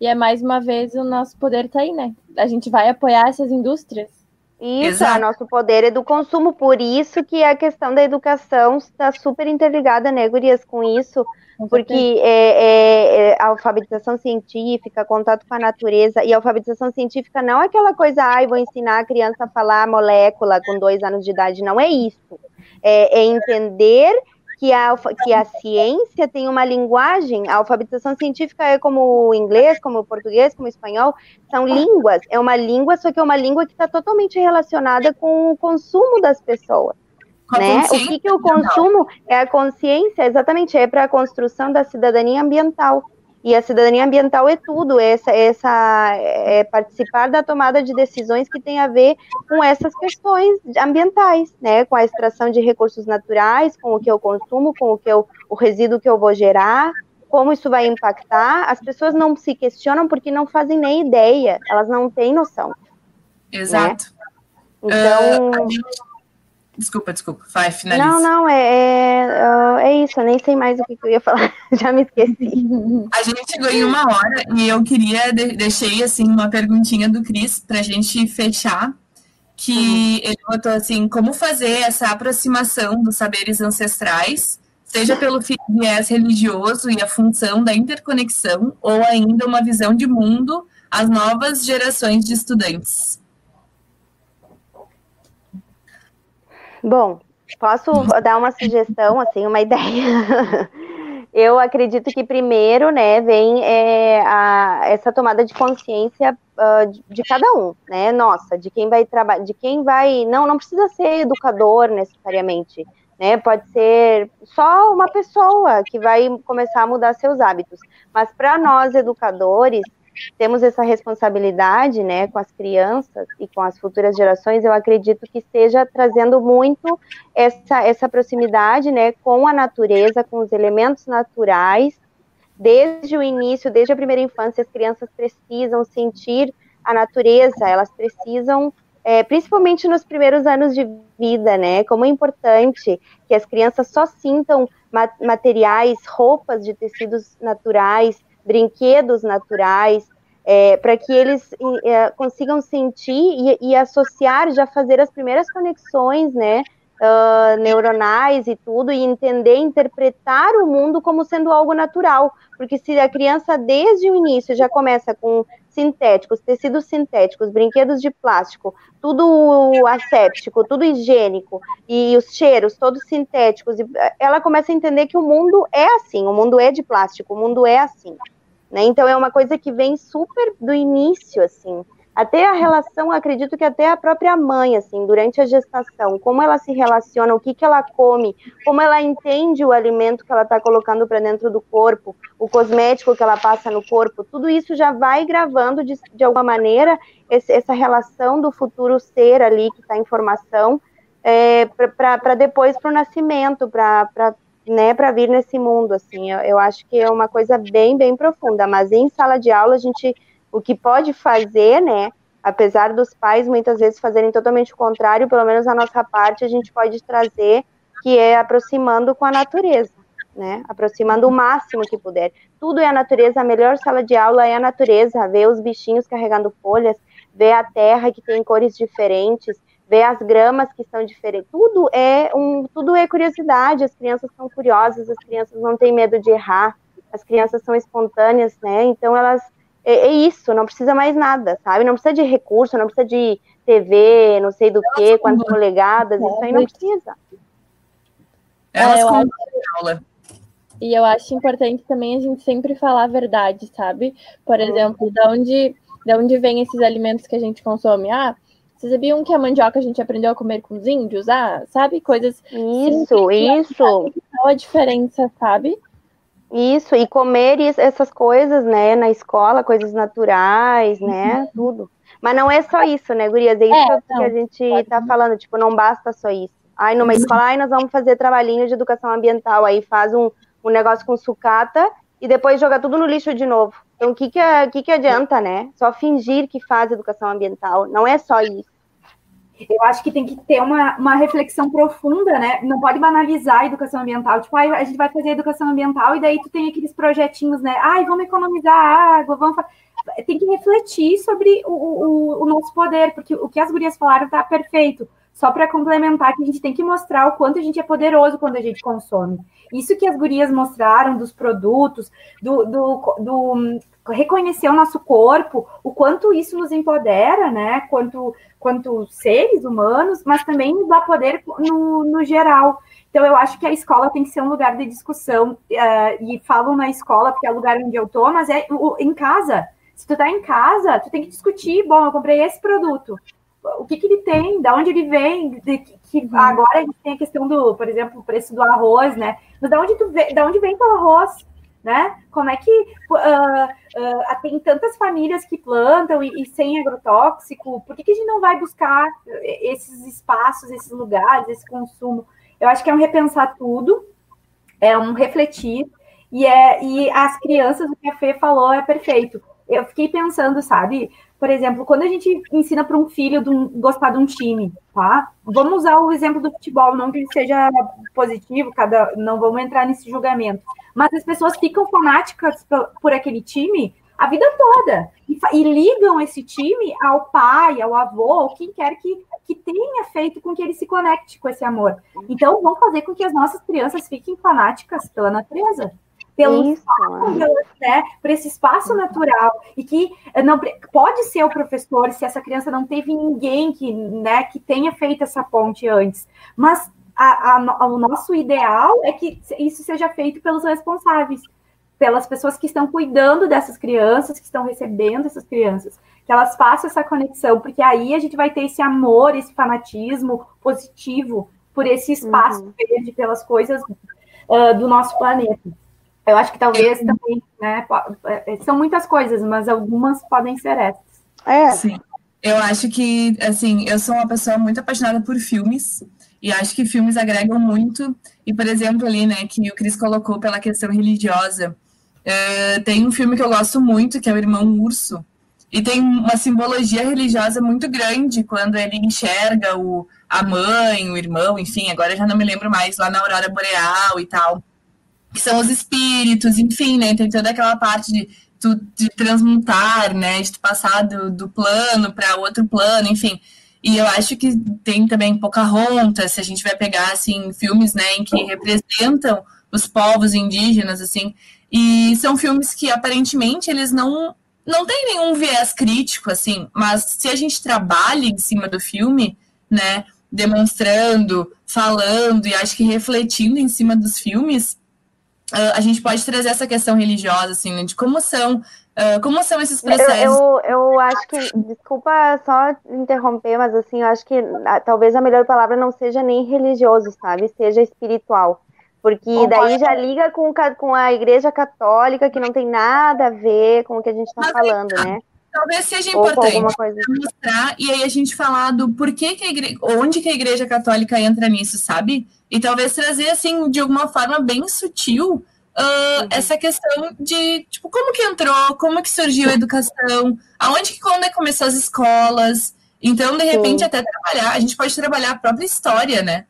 E é mais uma vez o nosso poder tá aí, né? A gente vai apoiar essas indústrias. Isso, é nosso poder é do consumo, por isso que a questão da educação está super interligada, né, Gurias, com isso, porque é, é, é, a alfabetização científica, contato com a natureza, e a alfabetização científica não é aquela coisa, ai, vou ensinar a criança a falar molécula com dois anos de idade, não é isso. É, é entender que a, que a ciência tem uma linguagem, a alfabetização científica é como o inglês, como o português, como o espanhol, são línguas, é uma língua, só que é uma língua que está totalmente relacionada com o consumo das pessoas. Né? O que, que o consumo é a consciência, exatamente, é para a construção da cidadania ambiental. E a cidadania ambiental é tudo, essa, essa é participar da tomada de decisões que tem a ver com essas questões ambientais, né? Com a extração de recursos naturais, com o que eu consumo, com o que eu, o resíduo que eu vou gerar, como isso vai impactar. As pessoas não se questionam porque não fazem nem ideia, elas não têm noção. Né? Exato. Né? Então. Uh, Desculpa, desculpa. Vai, finaliza. Não, não, é, é, é isso. Eu nem sei mais o que eu ia falar. Já me esqueci. A gente chegou em uma hora e eu queria... De, deixei, assim, uma perguntinha do Cris pra gente fechar. Que uhum. ele botou, assim, como fazer essa aproximação dos saberes ancestrais, seja pelo viés religioso e a função da interconexão, ou ainda uma visão de mundo às novas gerações de estudantes. Bom, posso dar uma sugestão, assim, uma ideia? Eu acredito que primeiro, né, vem é, a, essa tomada de consciência uh, de, de, cada um, né, nossa, de quem vai trabalhar, de quem vai, não, não precisa ser educador necessariamente, né, pode ser só uma pessoa que vai começar a mudar seus hábitos, mas para nós educadores, temos essa responsabilidade, né, com as crianças e com as futuras gerações, eu acredito que esteja trazendo muito essa, essa proximidade, né, com a natureza, com os elementos naturais. Desde o início, desde a primeira infância, as crianças precisam sentir a natureza, elas precisam, é, principalmente nos primeiros anos de vida, né, como é importante que as crianças só sintam materiais, roupas de tecidos naturais, brinquedos naturais, é, para que eles é, consigam sentir e, e, associar, já fazer as primeiras conexões, né, uh, neuronais e tudo, e entender, interpretar o mundo como sendo algo natural, porque se a criança desde o início já começa com sintéticos, tecidos sintéticos, brinquedos de plástico, tudo asséptico, tudo higiênico, e os cheiros todos sintéticos, ela começa a entender que o mundo é assim, o mundo é de plástico, o mundo é assim. Né? Então é uma coisa que vem super do início, assim. Até a relação, acredito que até a própria mãe, assim, durante a gestação, como ela se relaciona, o que, que ela come, como ela entende o alimento que ela está colocando para dentro do corpo, o cosmético que ela passa no corpo, tudo isso já vai gravando de, de alguma maneira esse, essa relação do futuro ser ali que está em formação é, para depois para o nascimento, para né, para vir nesse mundo, assim, eu, eu, acho que é uma coisa bem, bem profunda, mas em sala de aula a gente, o que pode fazer, né, apesar dos pais muitas vezes fazerem totalmente o contrário, pelo menos a nossa parte a gente pode trazer, que é aproximando com a natureza, né, aproximando o máximo que puder. Tudo é a natureza, a melhor sala de aula é a natureza, ver os bichinhos carregando folhas, ver a terra que tem cores diferentes, ver as gramas que são diferentes. Tudo é um, tudo é curiosidade. As crianças são curiosas, as crianças não têm medo de errar, as crianças são espontâneas, né? Então elas é, é isso, não precisa mais nada, sabe? Não precisa de recurso, não precisa de TV, não sei do que, quantas polegadas, isso aí não precisa. Elas é, eu acho... aula. E eu acho importante também a gente sempre falar a verdade, sabe? Por exemplo, de onde, de onde vem esses alimentos que a gente consome? Ah, vocês sabiam que a mandioca a gente aprendeu a comer com os índios? Ah, sabe? Coisas. Isso, isso. Qual a diferença, sabe? Isso, e comer essas coisas, né, na escola, coisas naturais, né, uhum. tudo. Mas não é só isso, né, gurias? É isso é, que a gente tá falando, tipo, não basta só isso. Aí numa uhum. escola, aí nós vamos fazer trabalhinho de educação ambiental, aí faz um, um negócio com sucata e depois joga tudo no lixo de novo. Então, o que que, que que adianta, né? Só fingir que faz educação ambiental. Não é só isso. Eu acho que tem que ter uma, uma reflexão profunda, né? Não pode banalizar a educação ambiental. Tipo, ah, a gente vai fazer educação ambiental e daí tu tem aqueles projetinhos, né? Ai, vamos economizar água, vamos. Tem que refletir sobre o, o, o nosso poder, porque o que as gurias falaram tá perfeito. Só para complementar que a gente tem que mostrar o quanto a gente é poderoso quando a gente consome. Isso que as gurias mostraram dos produtos, do, do, do reconhecer o nosso corpo, o quanto isso nos empodera, né? Quanto, quanto seres humanos, mas também nos dá poder no, no geral. Então, eu acho que a escola tem que ser um lugar de discussão, uh, e falam na escola, porque é o lugar onde eu tô, mas é em casa. Se tu tá em casa, tu tem que discutir, bom, eu comprei esse produto, o que que ele tem, da onde ele vem, de, que uhum. agora a gente tem a questão do, por exemplo, o preço do arroz, né? Mas da onde tu vê, da onde vem o arroz? Né? Como é que uh, uh, tem tantas famílias que plantam e, e, sem agrotóxico? Por que, que a gente não vai buscar esses espaços, esses lugares, esse consumo? Eu acho que é um repensar tudo, é um refletir, e, é, e as crianças, o que a Fê falou é perfeito. Eu fiquei pensando, sabe? Por exemplo, quando a gente ensina para um filho de um, gostar de um time, tá? Vamos usar o exemplo do futebol, não que seja positivo, cada, não vamos entrar nesse julgamento. Mas as pessoas ficam fanáticas por, aquele time a vida toda e, e, ligam esse time ao pai, ao avô, ou quem quer que, que tenha feito com que ele se conecte com esse amor. Então, vamos fazer com que as nossas crianças fiquem fanáticas pela natureza pelo Isso, espaço, né, por esse espaço natural e que eh, não pode ser o professor se essa criança não teve ninguém que, né, que tenha feito essa ponte antes, mas a, a, o nosso ideal é que isso seja feito pelos responsáveis, pelas pessoas que estão cuidando dessas crianças, que estão recebendo essas crianças, que elas façam essa conexão, porque aí a gente vai ter esse amor, esse fanatismo positivo por esse espaço uhum. verde, pelas coisas uh, do nosso planeta. Eu acho que talvez também, né? É, são muitas coisas, mas algumas podem ser essas. É. Sim. Eu acho que, assim, eu sou uma pessoa muito apaixonada por filmes, e acho que filmes agregam muito. E, por exemplo, ali, né, que o Cris colocou pela questão religiosa, uh, tem um filme que eu gosto muito, que é O Irmão Urso, e tem uma simbologia religiosa muito grande quando ele enxerga o, a mãe, o irmão, enfim, agora já não me lembro mais, lá na Aurora Boreal e tal que são os espíritos, enfim, né? Tem toda aquela parte de, de transmutar, né? De passar do, do plano para outro plano, enfim. E eu acho que tem também Pocahontas, se a gente vai pegar, assim, filmes, né, em que representam os povos indígenas, assim, e são filmes que, aparentemente, eles não, não têm nenhum viés crítico, assim, mas se a gente trabalha em cima do filme, né, demonstrando, falando e acho que refletindo em cima dos filmes, uh, a gente pode trazer essa questão religiosa, assim, né, de como são, uh, como são esses processos. Eu, eu, eu, acho que, desculpa só interromper, mas assim, eu acho que a, talvez a melhor palavra não seja nem religioso, sabe? Seja espiritual. Porque daí já liga com, com a igreja católica, que não tem nada a ver com o que a gente está falando, né? Talvez seja importante mostrar e aí a gente falar do porquê que a igreja, onde que a igreja católica entra nisso, sabe? E talvez trazer, assim, de alguma forma bem sutil, uh, uhum. essa questão de, tipo, como que entrou, como que surgiu a educação, aonde que quando começou as escolas. Então, de repente, Sim. até trabalhar, a gente pode trabalhar a própria história, né?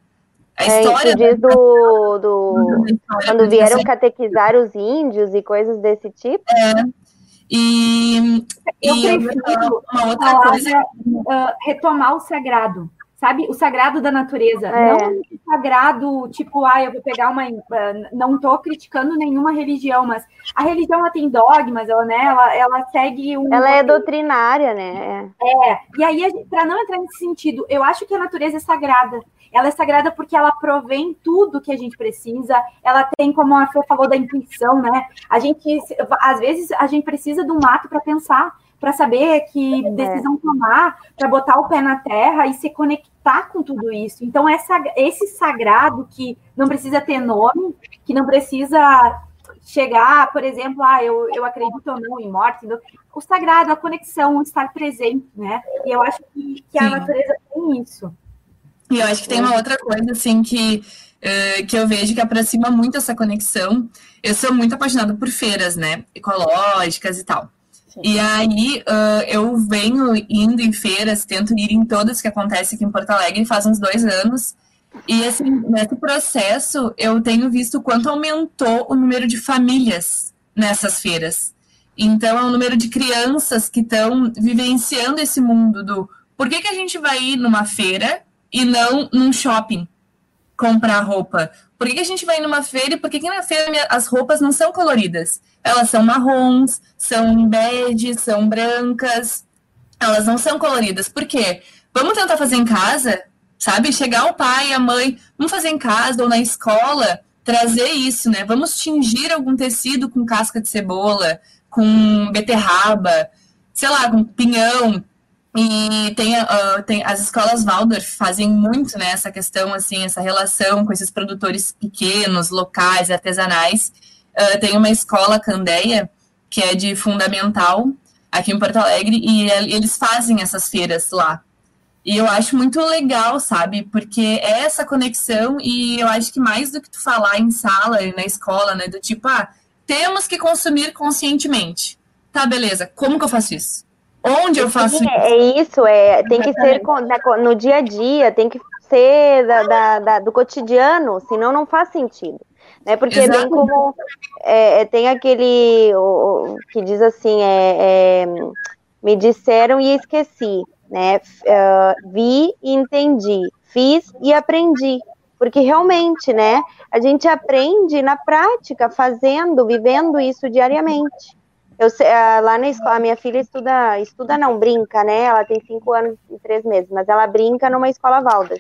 A é, história diz do, do... quando vieram catequizar os índios e coisas desse tipo. É. E, eu e prefiro uma outra coisa. Uh, retomar o sagrado sabe? O sagrado da natureza. É. Não o sagrado, tipo, ah, eu vou pegar uma. Ah, não estou criticando nenhuma religião, mas a religião ela tem dogmas, ela, né, ela, ela segue um. Ela é doutrinária, né? É. E aí, para não entrar nesse sentido, eu acho que a natureza é sagrada. Ela é sagrada porque ela provém tudo que a gente precisa. Ela tem, como a Fê falou, da intuição, né? A gente, às vezes, a gente precisa do mato para pensar para saber que é. decisão tomar, para botar o pé na terra e se conectar com tudo isso. Então, essa, esse sagrado que não precisa ter nome, que não precisa chegar, por exemplo, ah, eu, eu acredito ou não em morte, o sagrado, a conexão, o estar presente, né? E eu acho que, que a natureza tem isso. E eu acho que tem uma outra coisa, assim, que, uh, que eu vejo que aproxima muito essa conexão. Eu sou muito apaixonada por feiras, né? Ecológicas e tal. E aí uh, eu venho indo em feiras, tento ir em todas que acontecem aqui em Porto Alegre faz uns dois anos. E assim, nesse processo eu tenho visto quanto aumentou o número de famílias nessas feiras. Então, é um número de crianças que estão vivenciando esse mundo do por que, que a gente vai ir numa feira e não num shopping comprar roupa? Por que, a gente vai numa feira por que, que na feira as roupas não são coloridas? Elas são marrons, são bege, são brancas, elas não são coloridas. Por quê? Vamos tentar fazer em casa, sabe? Chegar o pai, a mãe, vamos fazer em casa ou na escola, trazer isso, né? Vamos tingir algum tecido com casca de cebola, com beterraba, sei lá, com pinhão. E tem, uh, tem as escolas Waldorf fazem muito né, essa questão, assim, essa relação com esses produtores pequenos, locais, artesanais. Uh, tem uma escola Candeia, que é de fundamental, aqui em Porto Alegre, e eles fazem essas feiras lá. E eu acho muito legal, sabe? Porque é essa conexão, e eu acho que mais do que tu falar em sala, na escola, né? Do tipo, ah, temos que consumir conscientemente. Tá, beleza. Como que eu faço isso? Onde eu faço Sim, isso? É isso, é, tem que ser no dia a dia, tem que ser da, da, da, do cotidiano, senão não faz sentido. Né? Porque é bem como é, é, tem aquele o, que diz assim, é, é, me disseram e esqueci né? Uh, vi e entendi, fiz e aprendi. Porque realmente, né? A gente aprende na prática, fazendo, vivendo isso diariamente. Eu uh, lá na escola, a minha filha estuda, estuda não, brinca, né? Ela tem cinco anos e três meses, mas ela brinca numa escola Valdas.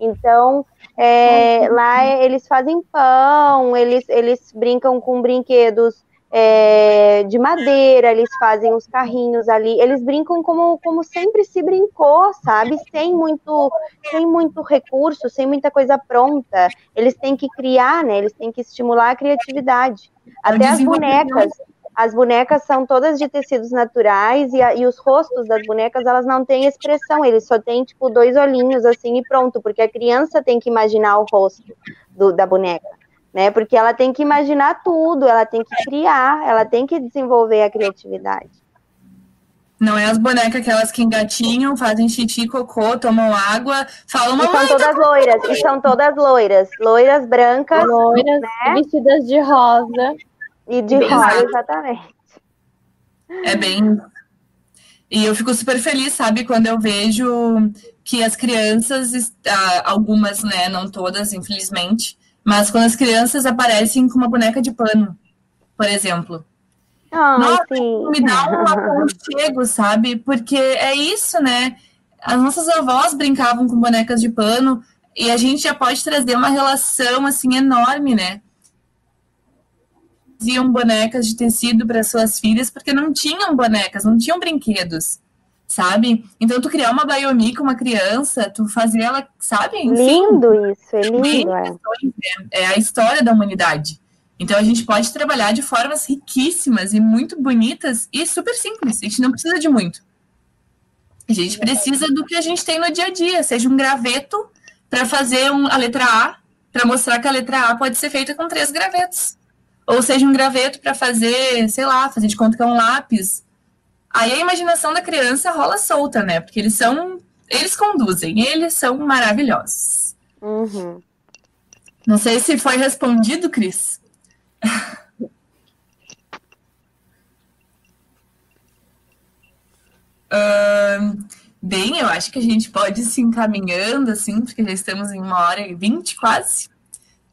Então, é, lá eles fazem pão, eles, eles brincam com brinquedos é, de madeira, eles fazem os carrinhos ali, eles brincam como, como sempre se brincou, sabe? Sem muito, sem muito recurso, sem muita coisa pronta. Eles têm que criar, né? Eles têm que estimular a criatividade. Até as bonecas. As bonecas são todas de tecidos naturais e, a, e os rostos das bonecas elas não têm expressão, eles só têm tipo dois olhinhos assim e pronto, porque a criança tem que imaginar o rosto do, da boneca né? Porque ela tem que imaginar tudo, ela tem que criar, ela tem que desenvolver a criatividade. Não é as bonecas aquelas que engatinham, fazem xixi, cocô, tomam água, falam uma são todas loiras, e são todas loiras, loiras brancas, loiras, né? vestidas de rosa. E de bem exato. exatamente. É bem. E eu fico super feliz, sabe, quando eu vejo que as crianças, algumas, né, não todas, infelizmente, mas quando as crianças aparecem com uma boneca de pano, por exemplo. Nossa, sim. me dá um aconchego, sabe? Porque é isso, né? As nossas avós brincavam com bonecas de pano e a gente já pode trazer uma relação assim enorme, né? Faziam bonecas de tecido para suas filhas porque não tinham bonecas, não tinham brinquedos sabe? Então, tu criar uma Biomi com uma criança, tu fazer ela, sabe? Enfim, lindo isso, é lindo. É. Né? é a história da humanidade. Então, a gente pode trabalhar de formas riquíssimas e muito bonitas e super simples. A gente não precisa de muito. A gente precisa do que a gente tem no dia a dia, seja um graveto para fazer um, a letra A, para mostrar que a letra A pode ser feita com três gravetos. Ou seja, um graveto para fazer, sei lá, fazer de conta que é um lápis, Aí a imaginação da criança rola solta, né? Porque eles são. Eles conduzem, eles são maravilhosos. Uhum. Não sei se foi respondido, Cris. uh, bem, eu acho que a gente pode ir se encaminhando, assim, porque já estamos em uma hora e vinte quase.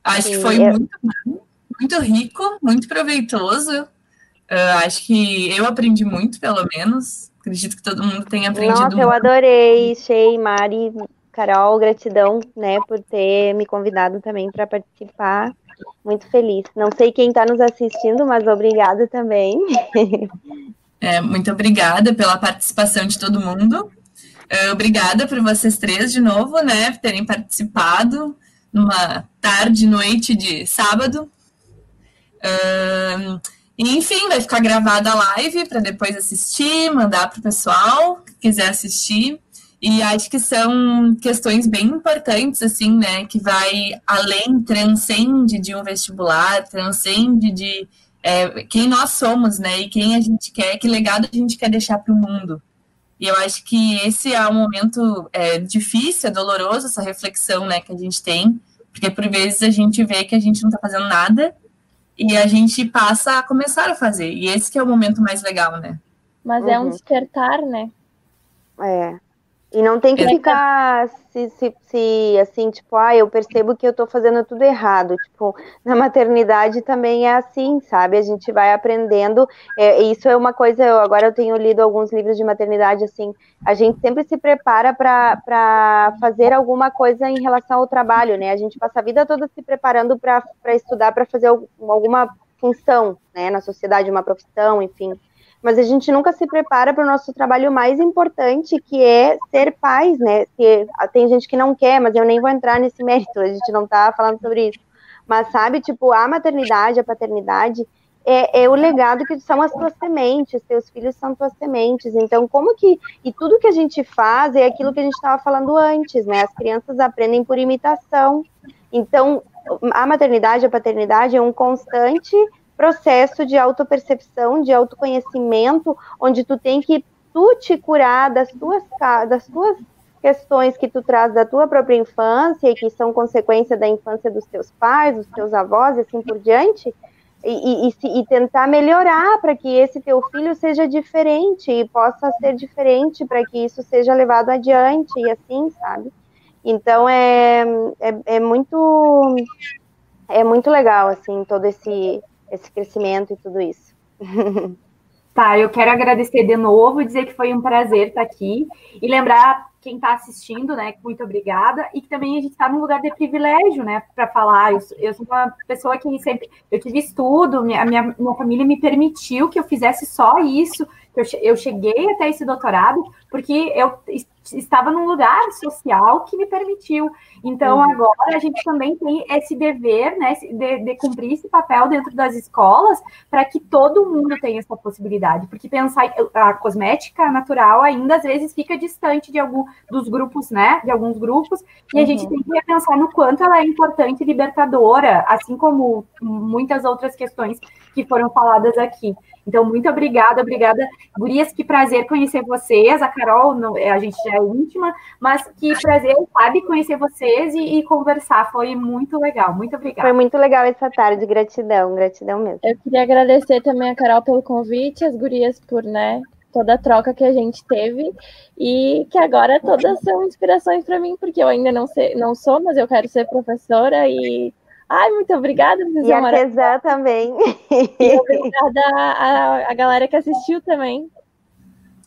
Acho Sim, que foi eu... muito bom, muito rico, muito proveitoso. Uh, acho que eu aprendi muito, pelo menos. Acredito que todo mundo tenha aprendido Nossa, muito. eu adorei, Shei, Mari, Carol, gratidão, né, por ter me convidado também para participar. Muito feliz. Não sei quem está nos assistindo, mas obrigada também. É, muito obrigada pela participação de todo mundo. Uh, obrigada por vocês três de novo, né, por terem participado numa tarde, noite de sábado. Uh, enfim, vai ficar gravada a live para depois assistir, mandar para o pessoal que quiser assistir. E acho que são questões bem importantes, assim, né? Que vai além, transcende de um vestibular, transcende de é, quem nós somos, né? E quem a gente quer, que legado a gente quer deixar para o mundo. E eu acho que esse é um momento é, difícil, é doloroso, essa reflexão, né, que a gente tem, porque por vezes a gente vê que a gente não está fazendo nada e a gente passa a começar a fazer. E esse que é o momento mais legal, né? Mas uhum. é um despertar, né? É. E não tem que ficar se, se, se, assim, tipo, ah, eu percebo que eu tô fazendo tudo errado. Tipo, na maternidade também é assim, sabe? A gente vai aprendendo. É, isso é uma coisa, eu, agora eu tenho lido alguns livros de maternidade, assim, a gente sempre se prepara para fazer alguma coisa em relação ao trabalho, né? A gente passa a vida toda se preparando para estudar, para fazer alguma função, né, na sociedade, uma profissão, enfim mas a gente nunca se prepara para o nosso trabalho mais importante, que é ser pais, né? Que tem gente que não quer, mas eu nem vou entrar nesse mérito, a gente não está falando sobre isso. Mas sabe, tipo, a maternidade, a paternidade é, é, o legado que são as tuas sementes, teus filhos são tuas sementes. Então, como que. E tudo que a gente faz é aquilo que a gente estava falando antes, né? As crianças aprendem por imitação. Então, a maternidade, a paternidade é um constante processo de autopercepção, de autoconhecimento, onde tu tem que tu te curar das tuas, das tuas questões que tu traz da tua própria infância e que são consequência da infância dos teus pais, dos teus avós e assim por diante, e, e, e tentar melhorar para que esse teu filho seja diferente e possa ser diferente para que isso seja levado adiante e assim, sabe? Então é, é, é muito é muito legal assim todo esse esse crescimento e tudo isso. Tá, eu quero agradecer de novo, dizer que foi um prazer estar aqui e lembrar quem está assistindo, né, muito obrigada, e que também a gente está num lugar de privilégio, né, para falar. Eu, eu, sou uma pessoa que sempre, eu tive estudo, minha, minha, minha família me permitiu que eu fizesse só isso, eu, eu cheguei até esse doutorado porque eu estava num lugar social que me permitiu. Então, uhum. agora a gente também tem esse dever, né, de, de cumprir esse papel dentro das escolas para que todo mundo tenha essa possibilidade. Porque pensar a cosmética natural ainda às vezes fica distante de algum dos grupos, né, de alguns grupos, e a gente uhum. tem que pensar no quanto ela é importante e libertadora, assim como muitas outras questões que foram faladas aqui. Então, muito obrigada, obrigada. Gurias, que prazer conhecer vocês. A Carol, não, a gente já é íntima, mas que prazer, sabe, conhecer vocês e, e, conversar. Foi muito legal. Muito obrigada. Foi muito legal essa tarde. Gratidão, gratidão mesmo. Eu queria agradecer também a Carol pelo convite, as gurias por, né, toda a troca que a gente teve e que agora todas são inspirações para mim, porque eu ainda não, sei, não sou, mas eu quero ser professora e Ai, muito obrigada, E a Tesã também. E obrigada a, a galera que assistiu também.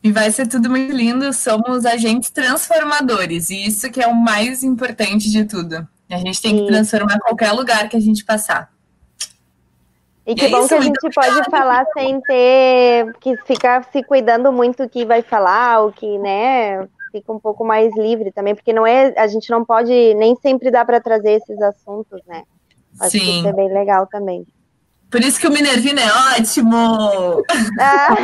E vai ser tudo muito lindo. Somos agentes transformadores. E isso que é o mais importante de tudo. A gente tem que transformar qualquer lugar que a gente passar. E que e é bom isso, que a gente pode falar sem ter que ficar se cuidando muito o que vai falar, o que, né? Fica um pouco mais livre também, porque não é, a gente não pode nem sempre dá para trazer esses assuntos, né? Acho Sim. que isso é bem legal também. Por isso que o Minervino é ótimo! Ah.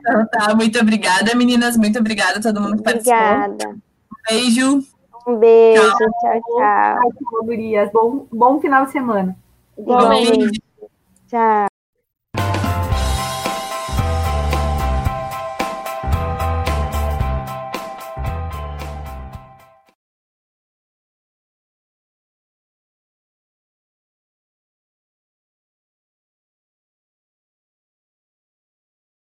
então tá, muito obrigada, meninas. Muito obrigada a todo mundo que obrigada. participou. Um beijo. Um beijo, tchau, tchau. Tchau, tchau, Bom, bom final de semana. Bom, Tchau.